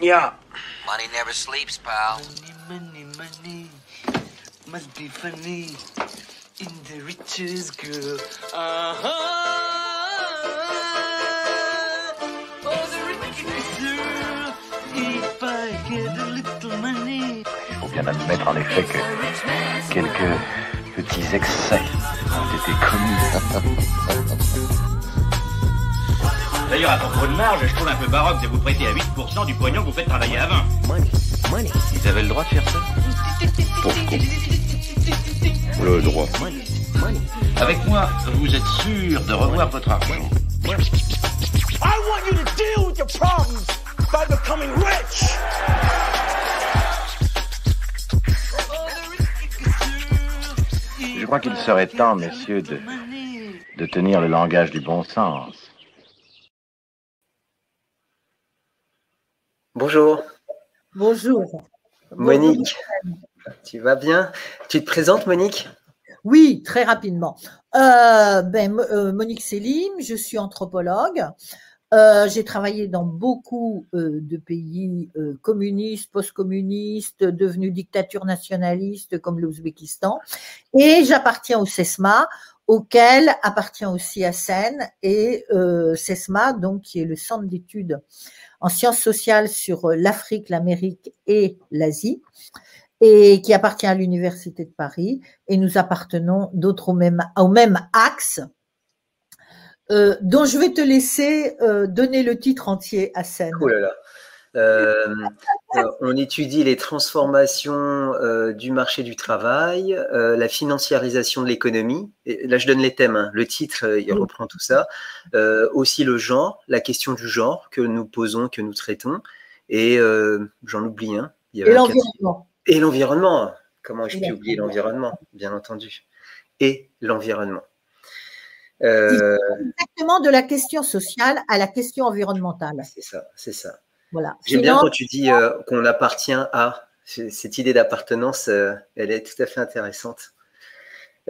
Yeah. Money never sleeps, pal. Money, money, money must be funny in the richest girl. Uh-huh. Oh, the richest girl. If I had a little money. Il faut bien admettre en effet que quelques petits excès ont été commis. D'ailleurs, à propos de marge, je trouve un peu baroque de vous prêter à 8% du pognon que vous faites travailler à 20. Ils avaient le droit de faire ça Pourquoi Le droit. Avec moi, vous êtes sûr de revoir votre argent. I want you to deal with your problems by becoming rich. Je crois qu'il serait temps, messieurs, de, de tenir le langage du bon sens. Bonjour, Bonjour. Monique. Tu vas bien? Tu te présentes, Monique? Oui, très rapidement. Euh, ben, euh, Monique Selim, je suis anthropologue. Euh, j'ai travaillé dans beaucoup euh, de pays euh, communistes, post-communistes, devenus dictatures nationalistes comme l'Ouzbékistan. Et j'appartiens au CESMA, auquel appartient aussi Hassen et CESMA, donc qui est le centre d'études en sciences sociales sur euh, l'Afrique, l'Amérique et l'Asie, et qui appartient à l'Université de Paris. Et nous appartenons d'autres au même, axe, euh, dont je vais te laisser euh, donner le titre entier à scène. Oh là là. Euh, euh, on étudie les transformations euh, du marché du travail, euh, la financiarisation de l'économie. Là, je donne les thèmes. hein. Le titre, il reprend tout ça. Aussi le genre, la question du genre que nous posons, que nous traitons. Et j'en oublie un. Et l'environnement. Et l'environnement. Comment ai-je pu oublier l'environnement. Bien entendu. Et l'environnement. Exactement de la question sociale à la question environnementale. c'est ça, c'est ça. Voilà. J'aime bien quand tu dis euh, qu'on appartient à. Cette idée d'appartenance, euh, elle est tout à fait intéressante.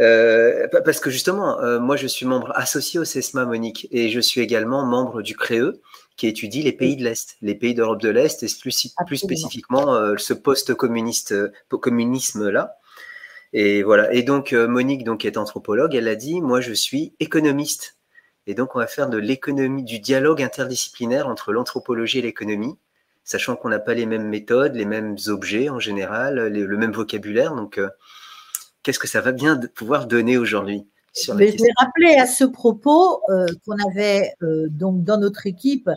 Euh, pa- parce que justement, moi je suis membre associé au CESMA, Monique, et je suis également membre du CREE, qui étudie les pays de l'Est, les pays d'Europe de l'Est, et plus, spécifiquement ce post-communiste, communisme-là. Et voilà. Et donc, Monique, donc, qui est anthropologue, elle a dit Moi, je suis économiste. Et donc, on va faire de l'économie, du dialogue interdisciplinaire entre l'anthropologie et l'économie, sachant qu'on n'a pas les mêmes méthodes, les mêmes objets en général, le même vocabulaire. Donc, euh, qu'est-ce que ça va bien pouvoir donner aujourd'hui? Sur la Mais je vais rappeler à ce propos euh, qu'on avait euh, donc dans notre équipe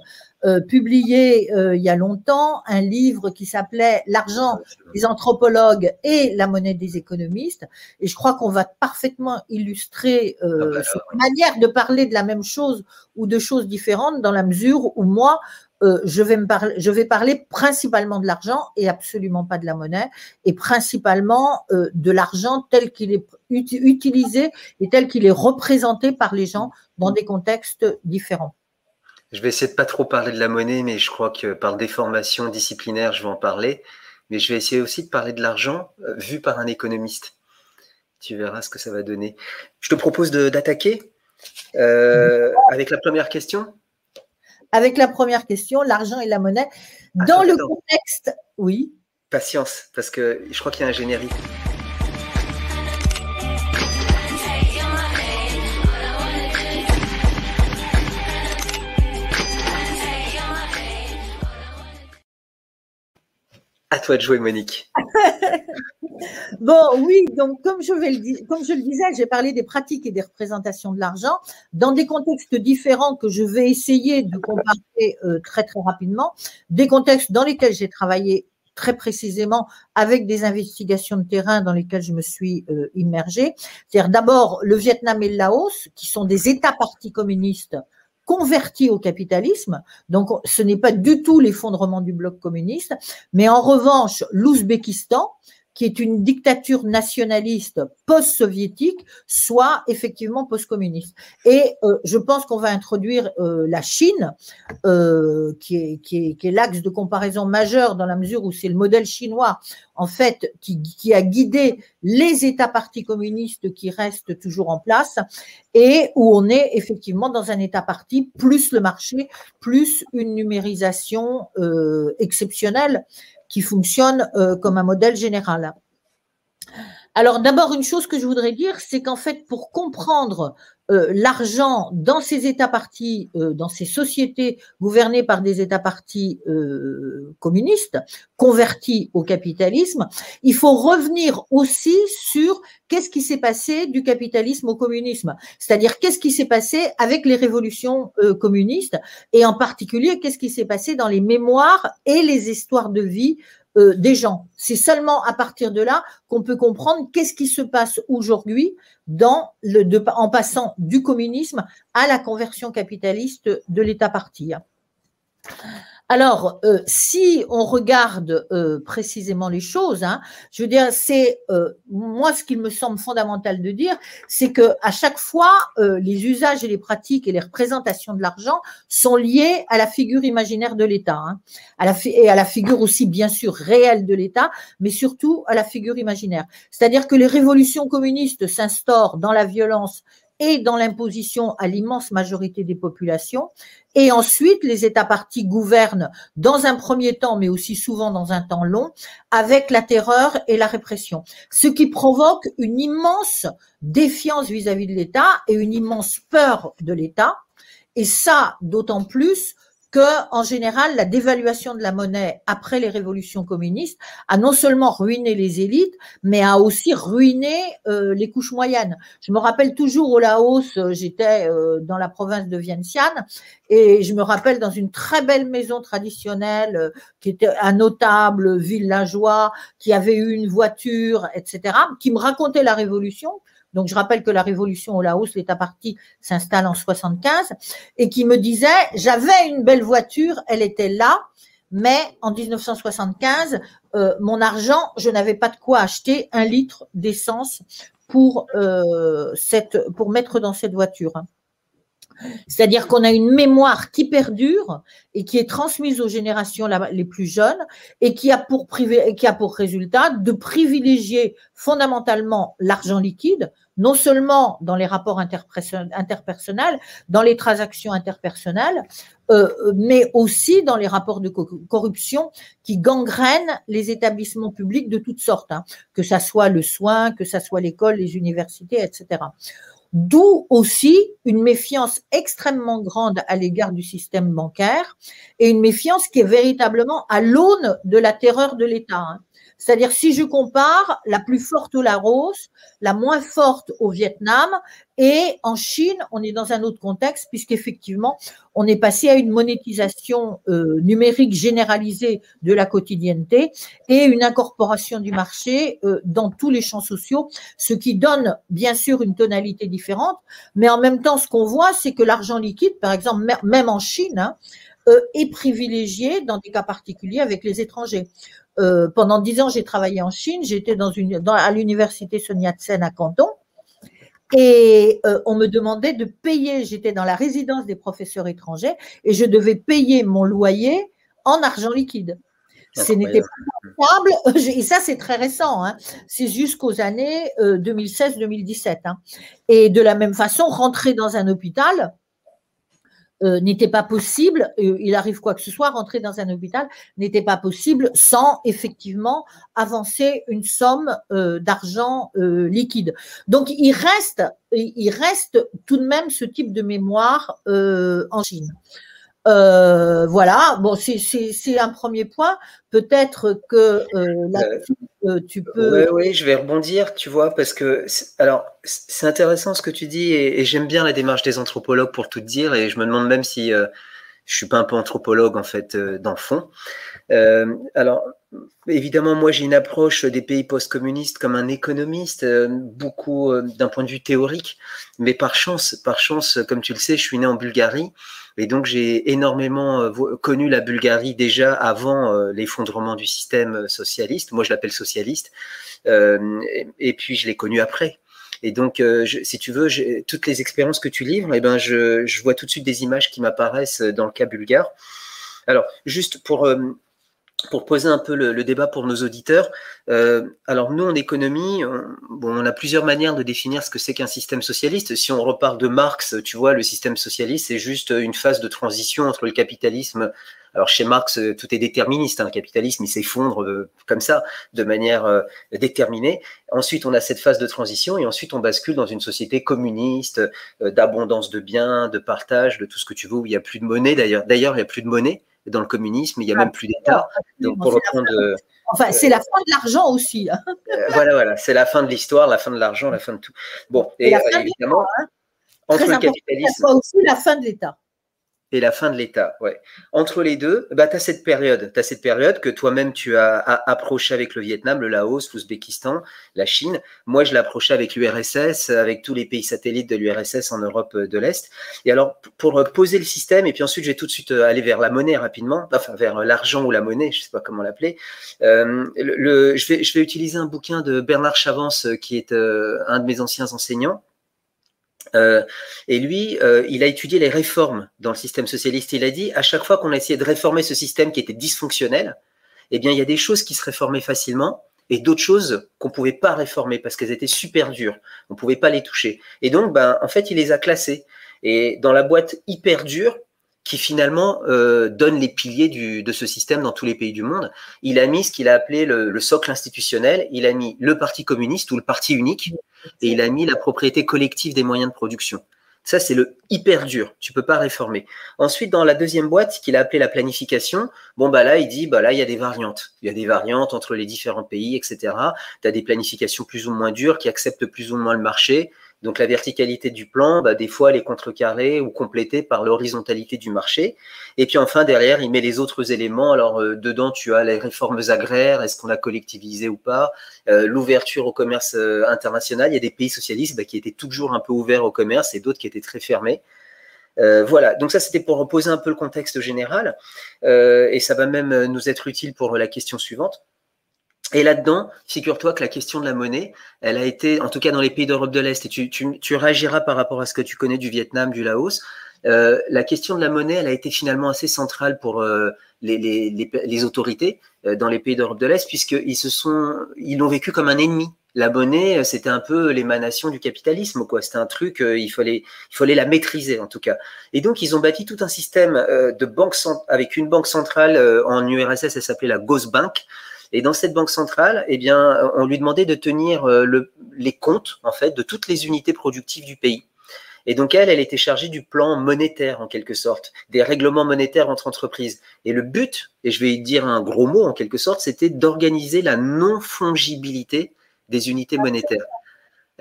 euh, publié euh, il y a longtemps un livre qui s'appelait L'argent des anthropologues et la monnaie des économistes. Et je crois qu'on va parfaitement illustrer euh, Ah bah, cette manière de parler de la même chose ou de choses différentes dans la mesure où moi, euh, je, vais me parler, je vais parler principalement de l'argent et absolument pas de la monnaie, et principalement euh, de l'argent tel qu'il est ut- utilisé et tel qu'il est représenté par les gens dans des contextes différents. Je vais essayer de pas trop parler de la monnaie, mais je crois que par déformation disciplinaire, je vais en parler. Mais je vais essayer aussi de parler de l'argent euh, vu par un économiste. Tu verras ce que ça va donner. Je te propose d'attaquer euh, avec la première question. Avec la première question, l'argent et la monnaie, dans Attends, le attends. contexte, oui, Patience, parce que je crois qu'il y a un générique. À toi de jouer, Monique. Bon, oui, donc comme je, vais le comme je le disais, j'ai parlé des pratiques et des représentations de l'argent dans des contextes différents que je vais essayer de comparer euh, très très rapidement, des contextes dans lesquels j'ai travaillé très précisément avec des investigations de terrain dans lesquelles je me suis euh, immergée. C'est-à-dire d'abord le Vietnam et le Laos, qui sont des États partis communistes convertis au capitalisme. Donc, ce n'est pas du tout l'effondrement du bloc communiste, mais en revanche, l'Ouzbékistan, qui est une dictature nationaliste post-soviétique, soit effectivement post-communiste. Et euh, je pense qu'on va introduire euh, la Chine, euh, qui est, l'axe de comparaison majeur dans la mesure où c'est le modèle chinois, en fait, qui, qui a guidé les États partis communistes qui restent toujours en place et où on est effectivement dans un État parti plus le marché, plus une numérisation exceptionnelle qui fonctionne euh, comme un modèle général. Alors d'abord, une chose que je voudrais dire, c'est qu'en fait, pour comprendre euh, l'argent dans ces États partis, euh, dans ces sociétés gouvernées par des États partis communistes, convertis au capitalisme, il faut revenir aussi sur qu'est-ce qui s'est passé du capitalisme au communisme, c'est-à-dire qu'est-ce qui s'est passé avec les révolutions communistes, et en particulier qu'est-ce qui s'est passé dans les mémoires et les histoires de vie euh, des gens. C'est seulement à partir de là qu'on peut comprendre qu'est-ce qui se passe aujourd'hui en passant du communisme à la conversion capitaliste de l'État parti. Alors, euh, si on regarde euh, précisément les choses, hein, je veux dire, c'est euh, moi ce qu'il me semble fondamental de dire, c'est que à chaque fois, les usages et les pratiques et les représentations de l'argent sont liés à la figure imaginaire de l'État, hein, à la et à la figure aussi bien sûr réelle de l'État, mais surtout à la figure imaginaire. C'est-à-dire que les révolutions communistes s'instaurent dans la violence et dans l'imposition à l'immense majorité des populations. Et ensuite, les États partis gouvernent dans un premier temps, mais aussi souvent dans un temps long, avec la terreur et la répression. Ce qui provoque une immense défiance vis-à-vis de l'État et une immense peur de l'État. Et ça, d'autant plus que, en général, la dévaluation de la monnaie après les révolutions communistes a non seulement ruiné les élites, mais a aussi ruiné euh, les couches moyennes. Je me rappelle toujours au Laos, euh, j'étais euh, dans la province de Vientiane, et je me rappelle dans une très belle maison traditionnelle qui était un notable villageois, qui avait eu une voiture, etc., qui me racontait la révolution donc je rappelle que la révolution au Laos, l'État parti, s'installe en 75, et qui me disait, j'avais une belle voiture, elle était là, mais en 1975, euh, mon argent, je n'avais pas de quoi acheter un litre d'essence pour, euh, cette, pour mettre dans cette voiture. C'est-à-dire qu'on a une mémoire qui perdure et qui est transmise aux générations les plus jeunes et qui a pour, qui a pour résultat de privilégier fondamentalement l'argent liquide non seulement dans les rapports interpersonnels, dans les transactions interpersonnelles, euh, mais aussi dans les rapports de corruption qui gangrènent les établissements publics de toutes sortes, hein, que ça soit le soin, que ça soit l'école, les universités, etc. D'où aussi une méfiance extrêmement grande à l'égard du système bancaire et une méfiance qui est véritablement à l'aune de la terreur de l'État. C'est-à-dire, si je compare la plus forte au Laos, la moins forte au Vietnam, et en Chine, on est dans un autre contexte, puisqu'effectivement, on est passé à une monétisation euh, numérique généralisée de la quotidienneté et une incorporation du marché euh, dans tous les champs sociaux, ce qui donne bien sûr une tonalité différente, mais en même temps, ce qu'on voit, c'est que l'argent liquide, par exemple, même en Chine, hein, euh, est privilégié dans des cas particuliers avec les étrangers. Euh, pendant dix ans, j'ai travaillé en Chine. J'étais dans une, dans, à l'université Sun Yat-sen à Canton. Et euh, on me demandait de payer, j'étais dans la résidence des professeurs étrangers et je devais payer mon loyer en argent liquide. Ce n'était pas possible, et ça c'est très récent, hein. c'est jusqu'aux années 2016-2017. Euh, hein. Et de la même façon, rentrer dans un hôpital, euh, n'était pas possible, euh, il arrive quoi que ce soit, rentrer dans un hôpital n'était pas possible sans effectivement avancer une somme euh, d'argent liquide. Donc il reste, il reste tout de même ce type de mémoire en Chine. Euh, voilà, bon, c'est un premier point. Peut-être que euh, là euh, tu peux. Oui, oui, je vais rebondir, tu vois, parce que alors c'est intéressant ce que tu dis et, j'aime bien la démarche des anthropologues pour tout dire et je me demande même si je suis pas un peu anthropologue en fait dans le fond. alors évidemment, moi j'ai une approche des pays post-communistes comme un économiste, beaucoup d'un point de vue théorique, mais par chance, par chance, comme tu le sais, je suis né en Bulgarie Et donc, j'ai énormément euh, connu la Bulgarie déjà avant euh, l'effondrement du système socialiste. Moi, je l'appelle socialiste. Euh, et, puis, je l'ai connu après. Et donc, si tu veux, toutes les expériences que tu livres, eh ben, je, vois tout de suite des images qui m'apparaissent dans le cas bulgare. Alors, juste pour pour poser un peu le, débat pour nos auditeurs, euh, alors nous en économie, on, bon, on a plusieurs manières de définir ce que c'est qu'un système socialiste. Si on repart de Marx, tu vois, le système socialiste, c'est juste une phase de transition entre le capitalisme. Alors chez Marx, tout est déterministe. Hein, le capitalisme, il s'effondre euh, comme ça, de manière euh, déterminée. Ensuite, on a cette phase de transition et ensuite on bascule dans une société communiste, d'abondance de biens, de partage, de tout ce que tu veux, où il n'y a plus de monnaie. D'ailleurs, d'ailleurs, il n'y a plus de monnaie dans le communisme, il n'y a même plus d'État. Donc, pour reprendre. Enfin, c'est la fin de l'argent aussi. Hein. Euh, voilà, voilà, c'est la fin de l'histoire, la fin de l'argent, la fin de tout. Bon, et, évidemment, hein. entre le capitalisme. aussi la fin de l'État et la fin de l'État. Ouais. Entre les deux, bah, tu as cette période. Tu cette période que toi-même tu as, approché avec le Vietnam, le Laos, l'Ouzbékistan, la Chine. Moi, je l'ai approché avec l'URSS, avec tous les pays satellites de l'URSS en Europe de l'Est. Et alors, pour poser le système, et puis ensuite, je vais tout de suite euh, aller vers la monnaie rapidement, enfin vers l'argent ou la monnaie, je sais pas comment l'appeler. Euh, le, je, vais, utiliser un bouquin de Bernard Chavance, qui est euh, un de mes anciens enseignants, euh, et lui, euh, il a étudié les réformes dans le système socialiste. Il a dit, à chaque fois qu'on a essayé de réformer ce système qui était dysfonctionnel, eh bien, il y a des choses qui se réformaient facilement et d'autres choses qu'on pouvait pas réformer parce qu'elles étaient super dures. On pouvait pas les toucher. Et donc, ben, en fait, il les a classées. Et dans la boîte hyper dure, qui finalement euh, donne les piliers de ce système dans tous les pays du monde. Il a mis ce qu'il a appelé le, le, socle institutionnel, il a mis le parti communiste ou le parti unique, et il a mis la propriété collective des moyens de production. Ça, c'est le hyper dur. Tu peux pas réformer. Ensuite, dans la deuxième boîte, qu'il a appelé la planification, bon, bah là, il dit, bah là, il y a des variantes. Il y a des variantes entre les différents pays, etc. Tu as des planifications plus ou moins dures qui acceptent plus ou moins le marché. Donc la verticalité du plan, bah, des fois, elle est contrecarrée ou complétée par l'horizontalité du marché. Et puis enfin, derrière, il met les autres éléments. Alors euh, dedans, tu as les réformes agraires, est-ce qu'on a collectivisé ou pas, euh, l'ouverture au commerce euh, international. Il y a des pays socialistes bah, qui étaient toujours un peu ouverts au commerce et d'autres qui étaient très fermés. voilà, donc ça c'était pour reposer un peu le contexte général, et ça va même nous être utile pour la question suivante. Et là-dedans, figure-toi que la question de la monnaie, elle a été, en tout cas dans les pays d'Europe de l'Est, et tu, tu, tu, réagiras par rapport à ce que tu connais du Vietnam, du Laos, euh, la question de la monnaie, elle a été finalement assez centrale pour euh, les, les, les, les, autorités euh, dans les pays d'Europe de l'Est, puisqu'ils se sont, ils l'ont vécu comme un ennemi. La monnaie, c'était un peu l'émanation du capitalisme, quoi. C'était un truc, il fallait, il fallait la maîtriser en tout cas. Et donc, ils ont bâti tout un système de banque avec une banque centrale en URSS, elle s'appelait la Bank. Et dans cette banque centrale, eh bien, on lui demandait de tenir euh, le, les comptes, en fait, de toutes les unités productives du pays. Et donc, elle, elle était chargée du plan monétaire, en quelque sorte, des règlements monétaires entre entreprises. Et le but, et je vais dire un gros mot, en quelque sorte, c'était d'organiser la non-fongibilité des unités monétaires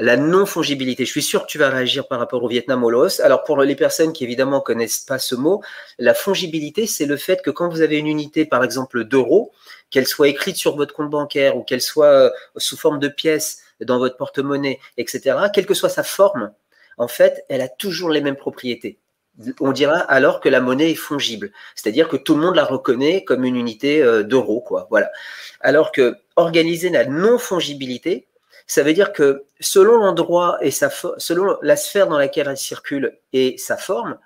la non-fongibilité. Je suis sûr que tu vas réagir par rapport au Vietnam, au Laos. Alors, pour les personnes qui évidemment connaissent pas ce mot, la fongibilité, c'est le fait que quand vous avez une unité, par exemple, d'euros, qu'elle soit écrite sur votre compte bancaire ou qu'elle soit euh, sous forme de pièces dans votre porte-monnaie, etc., quelle que soit sa forme, en fait, elle a toujours les mêmes propriétés. On dira alors que la monnaie est fongible, c'est-à-dire que tout le monde la reconnaît comme une unité euh, d'euros, quoi. Voilà. Alors que organiser la non-fongibilité, ça veut dire que selon l'endroit et sa selon la sphère dans laquelle elle circule et sa forme,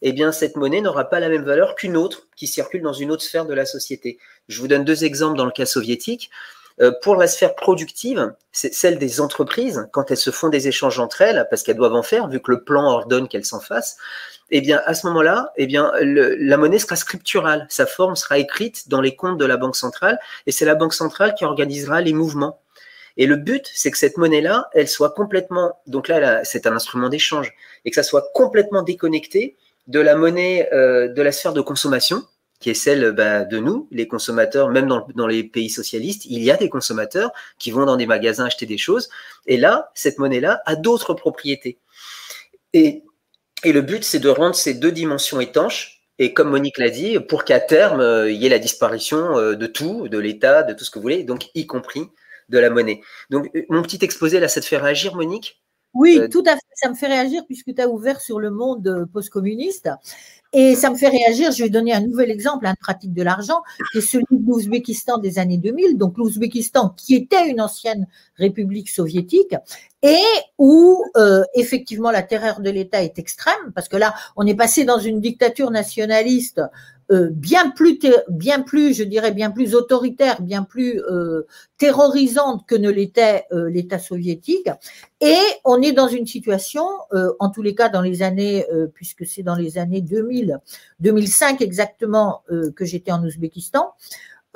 eh bien, cette monnaie n'aura pas la même valeur qu'une autre qui circule dans une autre sphère de la société. Je vous donne deux exemples dans le cas soviétique. Euh, pour la sphère productive, c'est celle des entreprises, quand elles se font des échanges entre elles, parce qu'elles doivent en faire, vu que le plan ordonne qu'elles s'en fassent, eh bien, à ce moment-là, eh bien, la monnaie sera scripturale. Sa forme sera écrite dans les comptes de la Banque centrale, et c'est la Banque centrale qui organisera les mouvements. Et le but, c'est que cette monnaie-là, elle soit complètement, donc là, c'est un instrument d'échange, et que ça soit complètement déconnecté de la monnaie euh, de la sphère de consommation, qui est celle bah, de nous, les consommateurs, même dans, les pays socialistes, il y a des consommateurs qui vont dans des magasins acheter des choses, et là, cette monnaie-là a d'autres propriétés. Et, et le but, c'est de rendre ces deux dimensions étanches, et comme Monique l'a dit, pour qu'à terme, euh, il y ait la disparition euh, de tout, de l'État, de tout ce que vous voulez, donc y compris de la monnaie. Donc, mon petit exposé, là, ça te fait réagir, Monique? Oui, Euh, tout à fait. Ça me fait réagir puisque tu as ouvert sur le monde euh, post-communiste. Et ça me fait réagir, je vais donner un nouvel exemple, une pratique de l'argent, qui est celui de l'Ouzbékistan des années 2000. Donc l'Ouzbékistan, qui était une ancienne république soviétique, et où euh, effectivement la terreur de l'État est extrême, parce que là, on est passé dans une dictature nationaliste euh, bien plus, bien plus, je dirais, bien plus autoritaire, bien plus euh, terrorisante que ne l'était euh, l'État soviétique. Et on est dans une situation, euh, en tous les cas dans les années, euh, puisque c'est dans les années 2000, 2005 exactement euh, que j'étais en Ouzbékistan,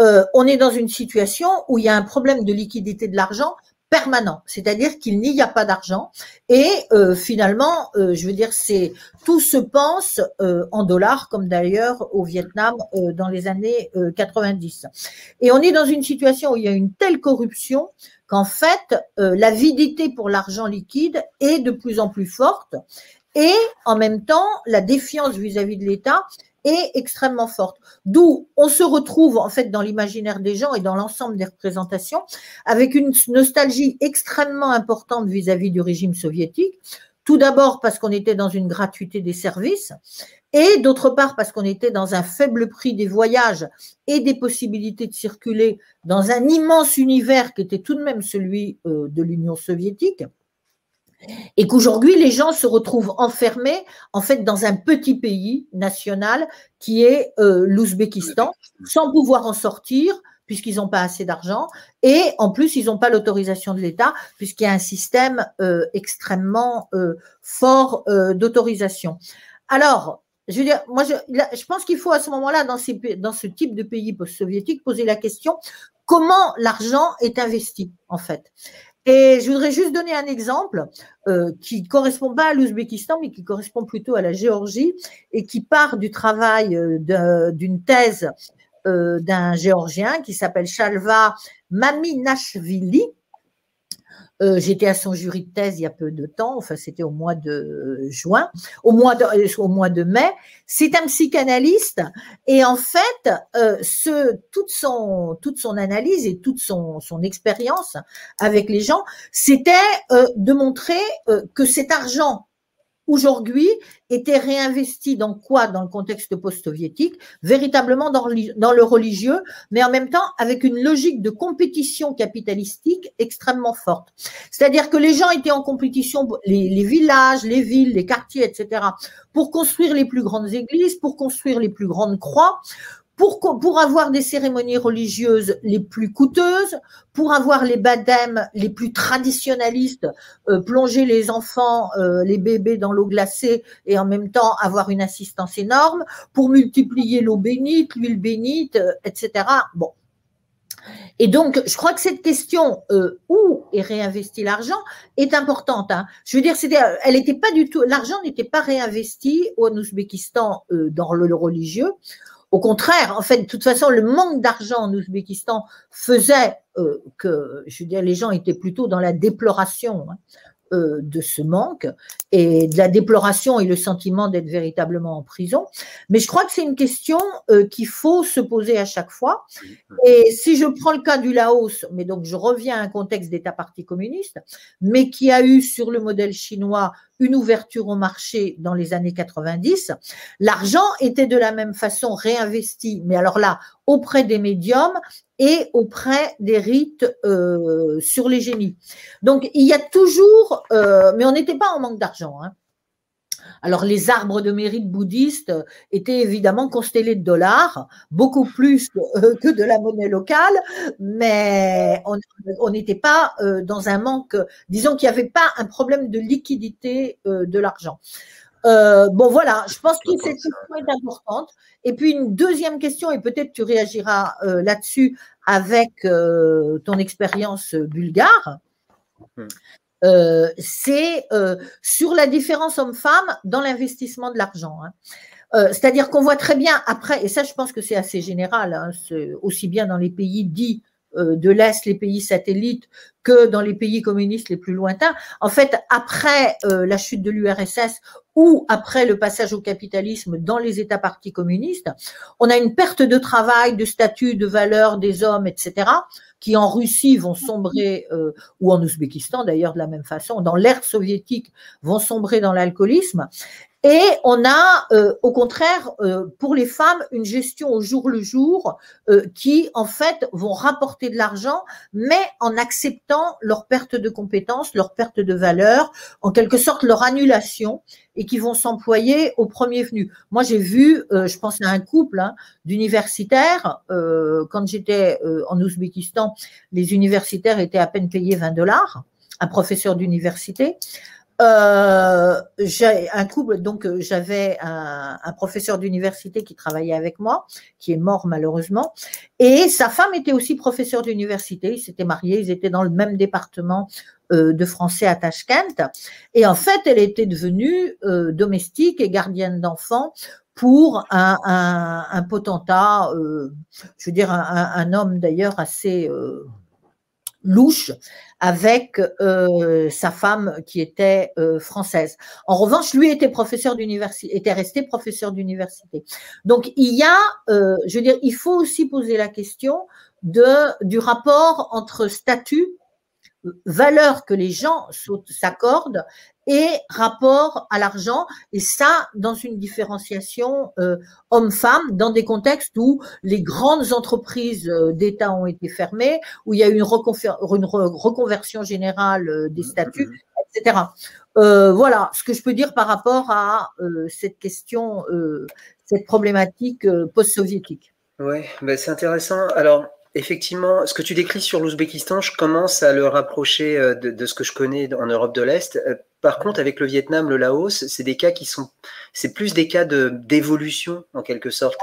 euh, on est dans une situation où il y a un problème de liquidité de l'argent permanent, c'est-à-dire qu'il n'y a pas d'argent. Et euh, finalement, euh, je veux dire, c'est tout se pense euh, en dollars, comme d'ailleurs au Vietnam euh, dans les années euh, 90. Et on est dans une situation où il y a une telle corruption qu'en fait, l'avidité pour l'argent liquide est de plus en plus forte. Et en même temps, la défiance vis-à-vis de l'État est extrêmement forte. D'où on se retrouve en fait dans l'imaginaire des gens et dans l'ensemble des représentations avec une nostalgie extrêmement importante vis-à-vis du régime soviétique. Tout d'abord parce qu'on était dans une gratuité des services et d'autre part parce qu'on était dans un faible prix des voyages et des possibilités de circuler dans un immense univers qui était tout de même celui euh, de l'Union soviétique et qu'aujourd'hui les gens se retrouvent enfermés en fait dans un petit pays national qui est euh, l'Ouzbékistan sans pouvoir en sortir puisqu'ils n'ont pas assez d'argent et en plus ils n'ont pas l'autorisation de l'État puisqu'il y a un système euh, extrêmement euh, fort d'autorisation. Alors, je veux dire, moi je, là, je pense qu'il faut à ce moment-là dans, ces, dans ce type de pays post-soviétiques poser la question comment l'argent est investi en fait? Et je voudrais juste donner un exemple euh, qui correspond pas à l'Ouzbékistan, mais qui correspond plutôt à la Géorgie et qui part du travail euh, d'une thèse euh, d'un Géorgien qui s'appelle Shalva Maminashvili. Euh, J'étais à son jury de thèse il y a peu de temps, enfin c'était au mois de juin, au mois de, euh, au mois de mai. C'est un psychanalyste et en fait, euh, toute, son, toute son analyse et toute son, expérience avec les gens, c'était euh, de montrer euh, que cet argent aujourd'hui était réinvesti dans quoi? Dans le contexte post-soviétique, véritablement dans, le- religieux, mais en même temps avec une logique de compétition capitalistique extrêmement forte. C'est-à-dire que les gens étaient en compétition, les villages, les villes, les quartiers, etc., pour construire les plus grandes églises, pour construire les plus grandes croix, pour, pour avoir des cérémonies religieuses les plus coûteuses, pour avoir les badèmes les plus traditionnalistes, euh, plonger les enfants, euh, les bébés dans l'eau glacée et en même temps avoir une assistance énorme, pour multiplier l'eau bénite, l'huile bénite, euh, etc. Bon. Et donc, je crois que cette question euh, où est réinvesti l'argent est importante. hein. Je veux dire, c'était, euh, elle n'était pas du tout, l'argent n'était pas réinvesti au Ouzbékistan euh, dans le religieux. Au contraire, en fait, de toute façon, le manque d'argent en Ouzbékistan faisait euh, que, je veux dire, les gens étaient plutôt dans la déploration hein, euh, de ce manque et de la déploration et le sentiment d'être véritablement en prison. Mais je crois que c'est une question euh, qu'il faut se poser à chaque fois. Et si je prends le cas du Laos, mais donc je reviens à un contexte d'État parti communiste, mais qui a eu sur le modèle chinois une ouverture au marché dans les années 90, l'argent était de la même façon réinvesti, mais alors là, auprès des médiums et auprès des rites euh, sur les génies. Donc il y a toujours, euh, mais on n'était pas en manque d'argent. Hein. Alors les arbres de mérite bouddhistes étaient évidemment constellés de dollars, beaucoup plus euh, que de la monnaie locale, mais on n'était pas euh, dans un manque, disons qu'il n'y avait pas un problème de liquidité euh, de l'argent. Euh, bon voilà, je pense que cette question est importante. Et puis une deuxième question, et peut-être tu réagiras euh, là-dessus avec euh, ton expérience bulgare. Euh, c'est euh, sur la différence homme-femme dans l'investissement de l'argent. hein. Euh, C'est-à-dire qu'on voit très bien après, et ça je pense que c'est assez général, hein, aussi bien dans les pays dits de l'Est, les pays satellites, que dans les pays communistes les plus lointains. En fait, après euh, la chute de l'URSS ou après le passage au capitalisme dans les États partis communistes, on a une perte de travail, de statut, de valeur des hommes, etc., qui en Russie vont sombrer, euh, ou en Ouzbékistan d'ailleurs de la même façon, dans l'ère soviétique vont sombrer dans l'alcoolisme. Et on a, euh, au contraire, euh, pour les femmes, une gestion au jour le jour euh, qui, en fait, vont rapporter de l'argent, mais en acceptant leur perte de compétences, leur perte de valeur, en quelque sorte leur annulation, et qui vont s'employer au premier venu. Moi, j'ai vu, je pense à un couple hein, d'universitaires, quand j'étais en Ouzbékistan, les universitaires étaient à peine payés 20 dollars, un professeur d'université. Euh, j'ai un couple, donc euh, j'avais un, un, professeur d'université qui travaillait avec moi, qui est mort malheureusement, et sa femme était aussi professeur d'université. Ils s'étaient mariés, ils étaient dans le même département euh, de français à Tashkent, et en fait, elle était devenue euh, domestique et gardienne d'enfants pour un, un, un potentat, euh, je veux dire un, un homme d'ailleurs assez louche avec euh, sa femme qui était euh, française. En revanche, lui était professeur d'université, était resté professeur d'université. Donc il y a, euh, je veux dire, il faut aussi poser la question de du rapport entre statut valeur que les gens s'accordent et rapport à l'argent, et ça dans une différenciation euh, homme-femme, dans des contextes où les grandes entreprises euh, d'État ont été fermées, où il y a eu une, une reconversion générale euh, des statuts, etc. Euh, voilà ce que je peux dire par rapport à euh, cette question, euh, cette problématique post-soviétique. Oui, ben c'est intéressant. Alors, Effectivement, ce que tu décris sur l'Ouzbékistan, je commence à le rapprocher euh, de, de, ce que je connais en Europe de l'Est. Euh, par contre, avec le Vietnam, le Laos, c'est des cas qui sont, c'est plus des cas de d'évolution en quelque sorte.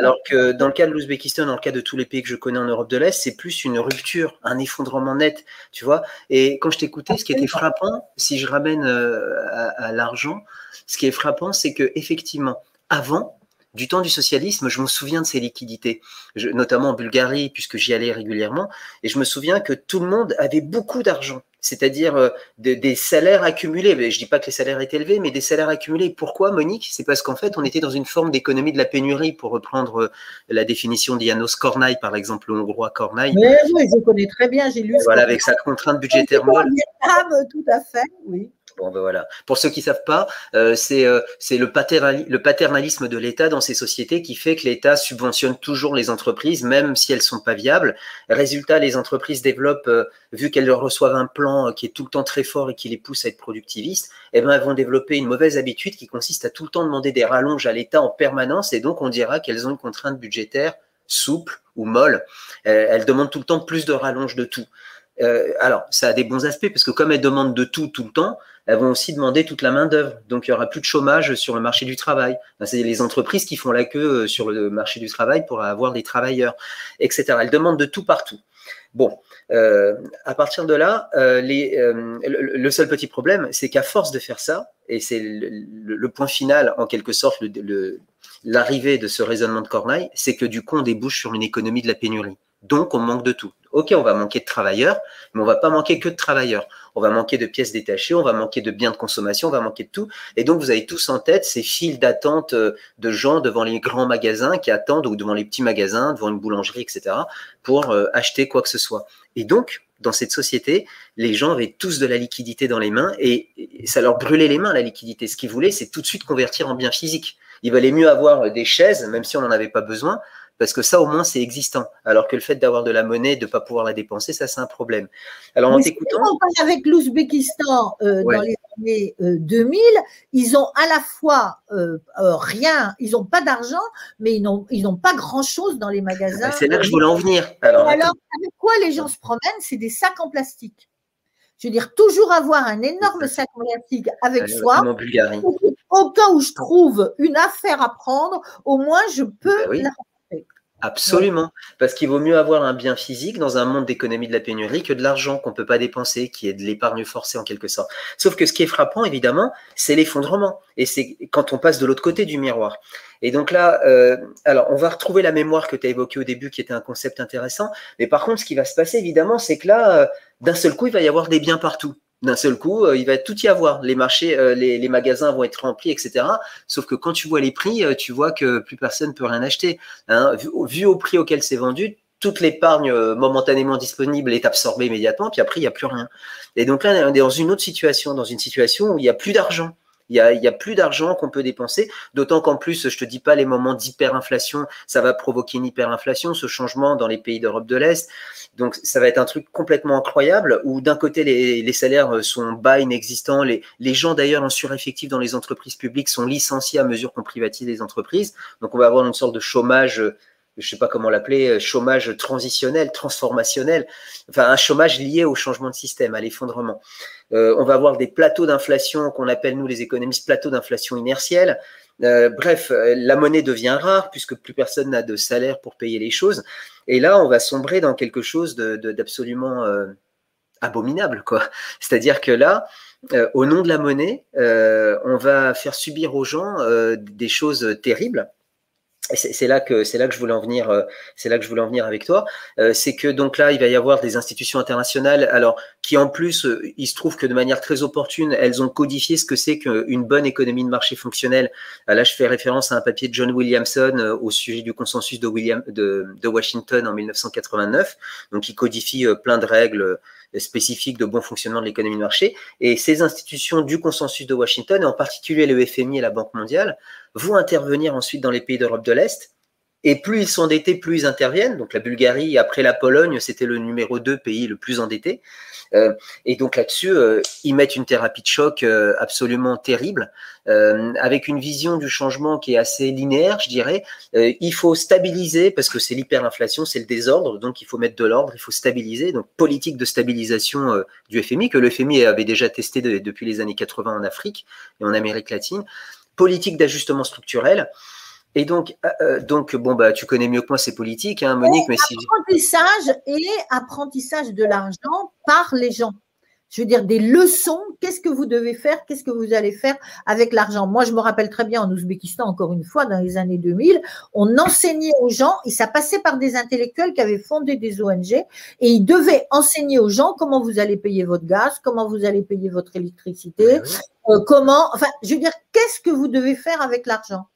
Alors que dans le cas de l'Ouzbékistan, dans le cas de tous les pays que je connais en Europe de l'Est, c'est plus une rupture, un effondrement net, tu vois. Et quand je t'écoutais, ce qui était frappant, si je ramène euh, à, à l'argent, ce qui est frappant, c'est que effectivement, avant, du temps du socialisme, je me souviens de ces liquidités, je, notamment en Bulgarie, puisque j'y allais régulièrement, et je me souviens que tout le monde avait beaucoup d'argent, c'est-à-dire euh, de, des salaires accumulés. Je dis pas que les salaires étaient élevés, mais des salaires accumulés. Pourquoi, Monique? C'est parce qu'en fait, on était dans une forme d'économie de la pénurie, pour reprendre euh, la définition d'Ianos Kornai, par exemple, le hongrois Kornai. Mais oui, je connais très bien, j'ai lu. Voilà, avec sa contrainte budgétaire molle. Tout à fait, oui. Bon, ben voilà. Pour ceux qui savent pas, euh, c'est euh, c'est le, paternali le paternalisme de l'État dans ces sociétés qui fait que l'État subventionne toujours les entreprises, même si elles sont pas viables. Résultat, les entreprises développent, euh, vu qu'elles reçoivent un plan qui est tout le temps très fort et qui les pousse à être productivistes, eh ben elles vont développer une mauvaise habitude qui consiste à tout le temps demander des rallonges à l'État en permanence, et donc on dira qu'elles ont une contrainte budgétaire souple ou molle. elles demandent tout le temps plus de rallonges de tout. Euh, alors, ça a des bons aspects parce que comme elles demandent de tout tout le temps, elles vont aussi demander toute la main d'œuvre. Donc, il y aura plus de chômage sur le marché du travail. c'est les entreprises qui font la queue euh, sur le marché du travail pour avoir des travailleurs, etc. Elles demandent de tout partout. Bon, euh, à partir de là, le, seul petit problème, c'est qu'à force de faire ça, et c'est le, le, point final, en quelque sorte, l'arrivée de ce raisonnement de Corneille, c'est que du coup, on débouche sur une économie de la pénurie. Donc, on manque de tout. Ok, on va manquer de travailleurs, mais on va pas manquer que de travailleurs. On va manquer de pièces détachées, on va manquer de biens de consommation, on va manquer de tout. Et donc, vous avez tous en tête ces files d'attente euh, de gens devant les grands magasins qui attendent ou devant les petits magasins, devant une boulangerie, etc., pour euh, acheter quoi que ce soit. Et donc, dans cette société, les gens avaient tous de la liquidité dans les mains et, ça leur brûlait les mains, la liquidité. Ce qu'ils voulaient, c'est tout de suite convertir en biens physiques. Il valait mieux avoir des chaises, même si on n'en avait pas besoin, parce que ça au moins c'est existant. Alors que le fait d'avoir de la monnaie, de ne pas pouvoir la dépenser, ça c'est un problème. Alors en t'écoutant. Avec l'Ouzbékistan euh, dans les années 2000, euh, ils ont à la fois euh, rien, ils n'ont pas d'argent, mais ils n'ont ils n'ont pas grand chose dans les magasins. C'est là que je voulais en venir. Alors, alors avec quoi les gens se promènent? C'est des sacs en plastique. Je veux dire, toujours avoir un énorme sac en plastique avec soi. En Bulgarie. Au cas où je trouve une affaire à prendre, au moins je peux ben oui. la Absolument, parce qu'il vaut mieux avoir un bien physique dans un monde d'économie de la pénurie que de l'argent qu'on peut pas dépenser, qui est de l'épargne forcée en quelque sorte. Sauf que ce qui est frappant, évidemment, c'est l'effondrement, et c'est quand on passe de l'autre côté du miroir. Et donc là, euh, alors on va retrouver la mémoire que tu as évoquée au début, qui était un concept intéressant, mais par contre, ce qui va se passer, évidemment, c'est que là, euh, d'un seul coup, il va y avoir des biens partout d'un seul coup, euh, il va tout y avoir. Les marchés, euh, les, magasins vont être remplis, etc. Sauf que quand tu vois les prix, euh, tu vois que plus personne ne peut rien acheter. Hein. Vu, au prix auquel c'est vendu, toute l'épargne momentanément disponible est absorbée immédiatement, puis après, il n'y a plus rien. Et donc là, on est dans une autre situation, dans une situation où il n'y a plus d'argent. Il y a, plus d'argent qu'on peut dépenser, d'autant qu'en plus, je te dis pas les moments d'hyperinflation, ça va provoquer une hyperinflation, ce changement dans les pays d'Europe de l'Est. Donc ça va être un truc complètement incroyable où d'un côté les, salaires sont bas, inexistants, les, les gens d'ailleurs en sureffectif dans les entreprises publiques sont licenciés à mesure qu'on privatise les entreprises. Donc on va avoir une sorte de chômage je sais pas comment l'appeler, euh, chômage transitionnel, transformationnel, enfin un chômage lié au changement de système, à l'effondrement. Euh, on va avoir des plateaux d'inflation qu'on appelle nous les économistes plateaux d'inflation inertielle. Euh, bref, la monnaie devient rare puisque plus personne n'a de salaire pour payer les choses. Et là, on va sombrer dans quelque chose d'absolument abominable, quoi. C'est-à-dire que là, au nom de la monnaie, on va faire subir aux gens des choses terribles c'est là que c'est là que je voulais en venir euh, c'est là que je voulais en venir avec toi. Euh, c'est que donc là il va y avoir des institutions internationales. Alors qui en plus euh, il se trouve que de manière très opportune elles ont codifié ce que c'est qu'une bonne économie de marché fonctionnelle. Là je fais référence à un papier de John Williamson au sujet du consensus de William de, de Washington en 1989 donc il codifie plein de règles spécifiques de bon fonctionnement de l'économie de marché. Et ces institutions du consensus de Washington, et en particulier le FMI et la Banque mondiale, vont intervenir ensuite dans les pays d'Europe de l'Est et plus ils sont endettés, plus ils interviennent. Donc la Bulgarie, après la Pologne, c'était le numéro 2 pays le plus endetté. Euh, et donc là-dessus, euh, ils mettent une thérapie de choc euh, absolument terrible, avec une vision du changement qui est assez linéaire, je dirais. il faut stabiliser, parce que c'est l'hyperinflation, c'est le désordre, donc il faut mettre de l'ordre, il faut stabiliser. Donc politique de stabilisation du FMI, que le FMI avait déjà testé depuis les années 80 en Afrique et en Amérique latine. Politique d'ajustement structurel. Et donc, euh, euh, donc, bon, bah, tu connais mieux que moi ces politiques, hein, Monique, mais si. Apprentissage et apprentissage de l'argent par les gens. Je veux dire, des leçons, qu'est-ce que vous devez faire, qu'est-ce que vous allez faire avec l'argent? Moi, je me rappelle très bien en Ouzbékistan, encore une fois, dans les années 2000, on enseignait aux gens, et ça passait par des intellectuels qui avaient fondé des ONG, et ils devaient enseigner aux gens comment vous allez payer votre gaz, comment vous allez payer votre électricité, euh, comment, enfin, je veux dire, qu'est-ce que vous devez faire avec l'argent?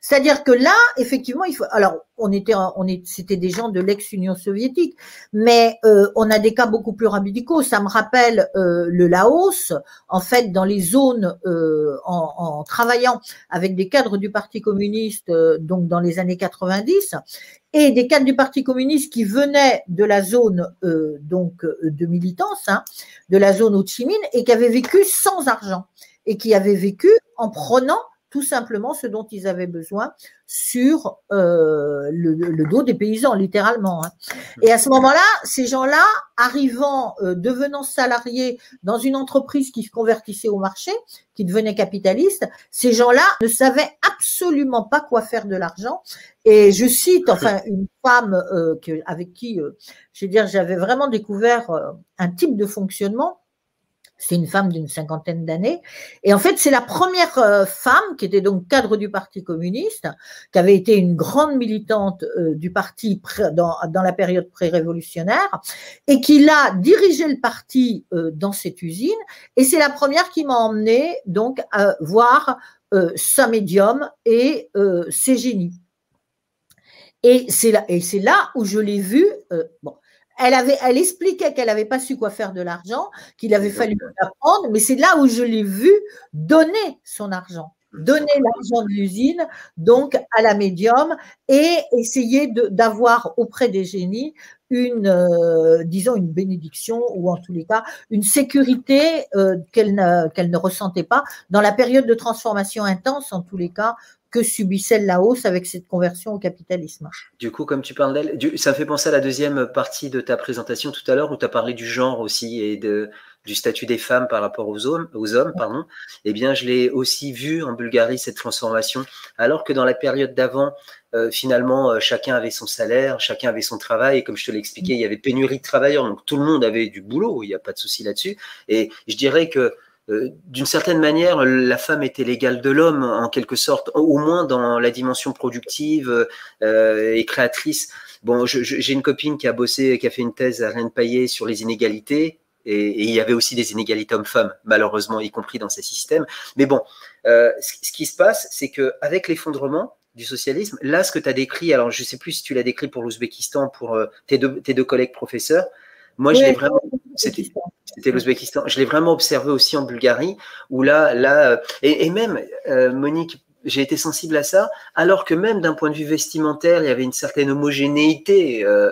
C'est-à-dire que là, effectivement, il faut. Alors, on était, on est, c'était des gens de l'ex-Union soviétique, mais euh, on a des cas beaucoup plus radicaux. Ça me rappelle euh, le Laos, en fait, dans les zones, en, en, travaillant avec des cadres du Parti communiste, donc dans les années 90, et des cadres du Parti communiste qui venaient de la zone donc de militance, hein, de la zone Ho Chi et qui avaient vécu sans argent et qui avaient vécu en prenant tout simplement ce dont ils avaient besoin sur euh, le, dos des paysans, littéralement. Hein. Et à ce moment-là, ces gens-là, arrivant, euh, devenant salariés dans une entreprise qui se convertissait au marché, qui devenait capitaliste, ces gens-là ne savaient absolument pas quoi faire de l'argent. Et je cite, enfin, une femme euh, que, avec qui, je veux dire, j'avais vraiment découvert un type de fonctionnement c'est une femme d'une cinquantaine d'années. Et en fait, c'est la première euh, femme qui était donc cadre du Parti communiste, qui avait été une grande militante euh, du parti dans, la période pré-révolutionnaire, et qui l'a dirigé le parti euh, dans cette usine. Et c'est la première qui m'a emmené donc à voir sa médium et ses génies. Et c'est là, là où je l'ai vu. bon, elle, avait, elle expliquait qu'elle n'avait pas su quoi faire de l'argent, qu'il avait fallu apprendre, mais c'est là où je l'ai vu donner son argent donner l'argent de l'usine donc à la médium et essayer d'avoir auprès des génies une, euh, disons, une bénédiction ou en tous les cas une sécurité euh, qu'elle ne, qu'elle ne ressentait pas dans la période de transformation intense, en tous les cas, que subissait la hausse avec cette conversion au capitalisme. Du coup, comme tu parles d'elle, ça me fait penser à la deuxième partie de ta présentation tout à l'heure où tu as parlé du genre aussi et de, du statut des femmes par rapport aux hommes, aux hommes pardon. Eh bien, je l'ai aussi vu en Bulgarie, cette transformation. Alors que dans la période d'avant, euh, finalement, euh, chacun avait son salaire, chacun avait son travail. Et comme je te l'ai expliqué, il y avait pénurie de travailleurs, donc tout le monde avait du boulot, il n'y a pas de souci là-dessus. Et je dirais que d'une certaine manière, la femme était l'égale de l'homme, en quelque sorte, au moins dans la dimension productive euh, et créatrice. Bon, j'ai une copine qui a bossé, qui a fait une thèse à Rennes Paillet sur les inégalités. Et, il y avait aussi des inégalités hommes-femmes, malheureusement, y compris dans ces systèmes. Mais bon, euh, ce, qui se passe, c'est qu'avec l'effondrement du socialisme, là, ce que tu as décrit, alors je ne sais plus si tu l'as décrit pour l'Ouzbékistan, pour euh, tes deux collègues professeurs, moi, je l'ai vraiment. C'était l'Ouzbékistan. Je l'ai vraiment observé aussi en Bulgarie, où là, là, euh, et, et même euh, Monique, j'ai été sensible à ça, alors que même d'un point de vue vestimentaire, il y avait une certaine homogénéité euh,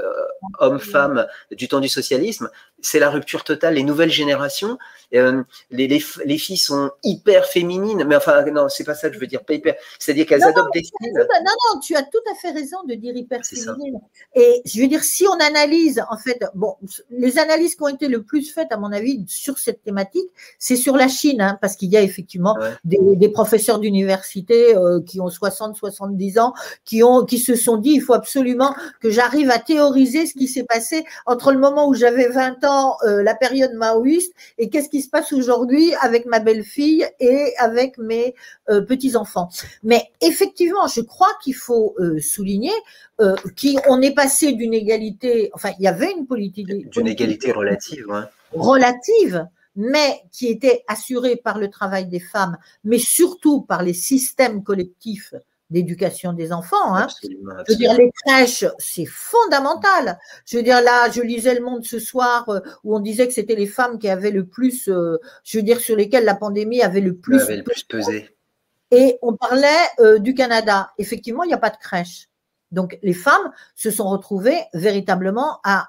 homme-femme du temps du socialisme. C'est la rupture totale. Les nouvelles générations, euh, les, les, les filles sont hyper féminines, mais enfin non, c'est pas ça que je veux dire, pas hyper. C'est-à-dire qu'elles adoptent des styles. Non, non, tu as tout à fait raison de dire hyper ça. féminine. Et je veux dire, si on analyse, en fait, bon, les analyses qui ont été le plus faites, à mon avis, sur cette thématique, c'est sur la Chine, hein, parce qu'il y a effectivement Ouais. des, des professeurs d'université euh, qui ont 60, 70 ans, qui ont, qui se sont dit, il faut absolument que j'arrive à théoriser ce qui s'est passé entre le moment où j'avais 20 ans, euh, la période maoïste, et qu'est-ce qui se passe aujourd'hui avec ma belle-fille et avec mes euh, petits-enfants. Mais effectivement, je crois qu'il faut euh, souligner qu'on est passé d'une égalité, enfin, il y avait une politique, D'une égalité relative. ouais. relative, mais qui était assurée par le travail des femmes, mais surtout par les systèmes collectifs d'éducation des enfants. Hein. Je veux dire, les crèches, c'est fondamental. Je veux dire, là, je lisais Le Monde ce soir euh, où on disait que c'était les femmes qui avaient le plus, euh, je veux dire, sur lesquelles la pandémie avait le plus. avait le plus pesé. Et on parlait euh, du Canada. Effectivement, il n'y a pas de crèche. Donc, les femmes se sont retrouvées véritablement à,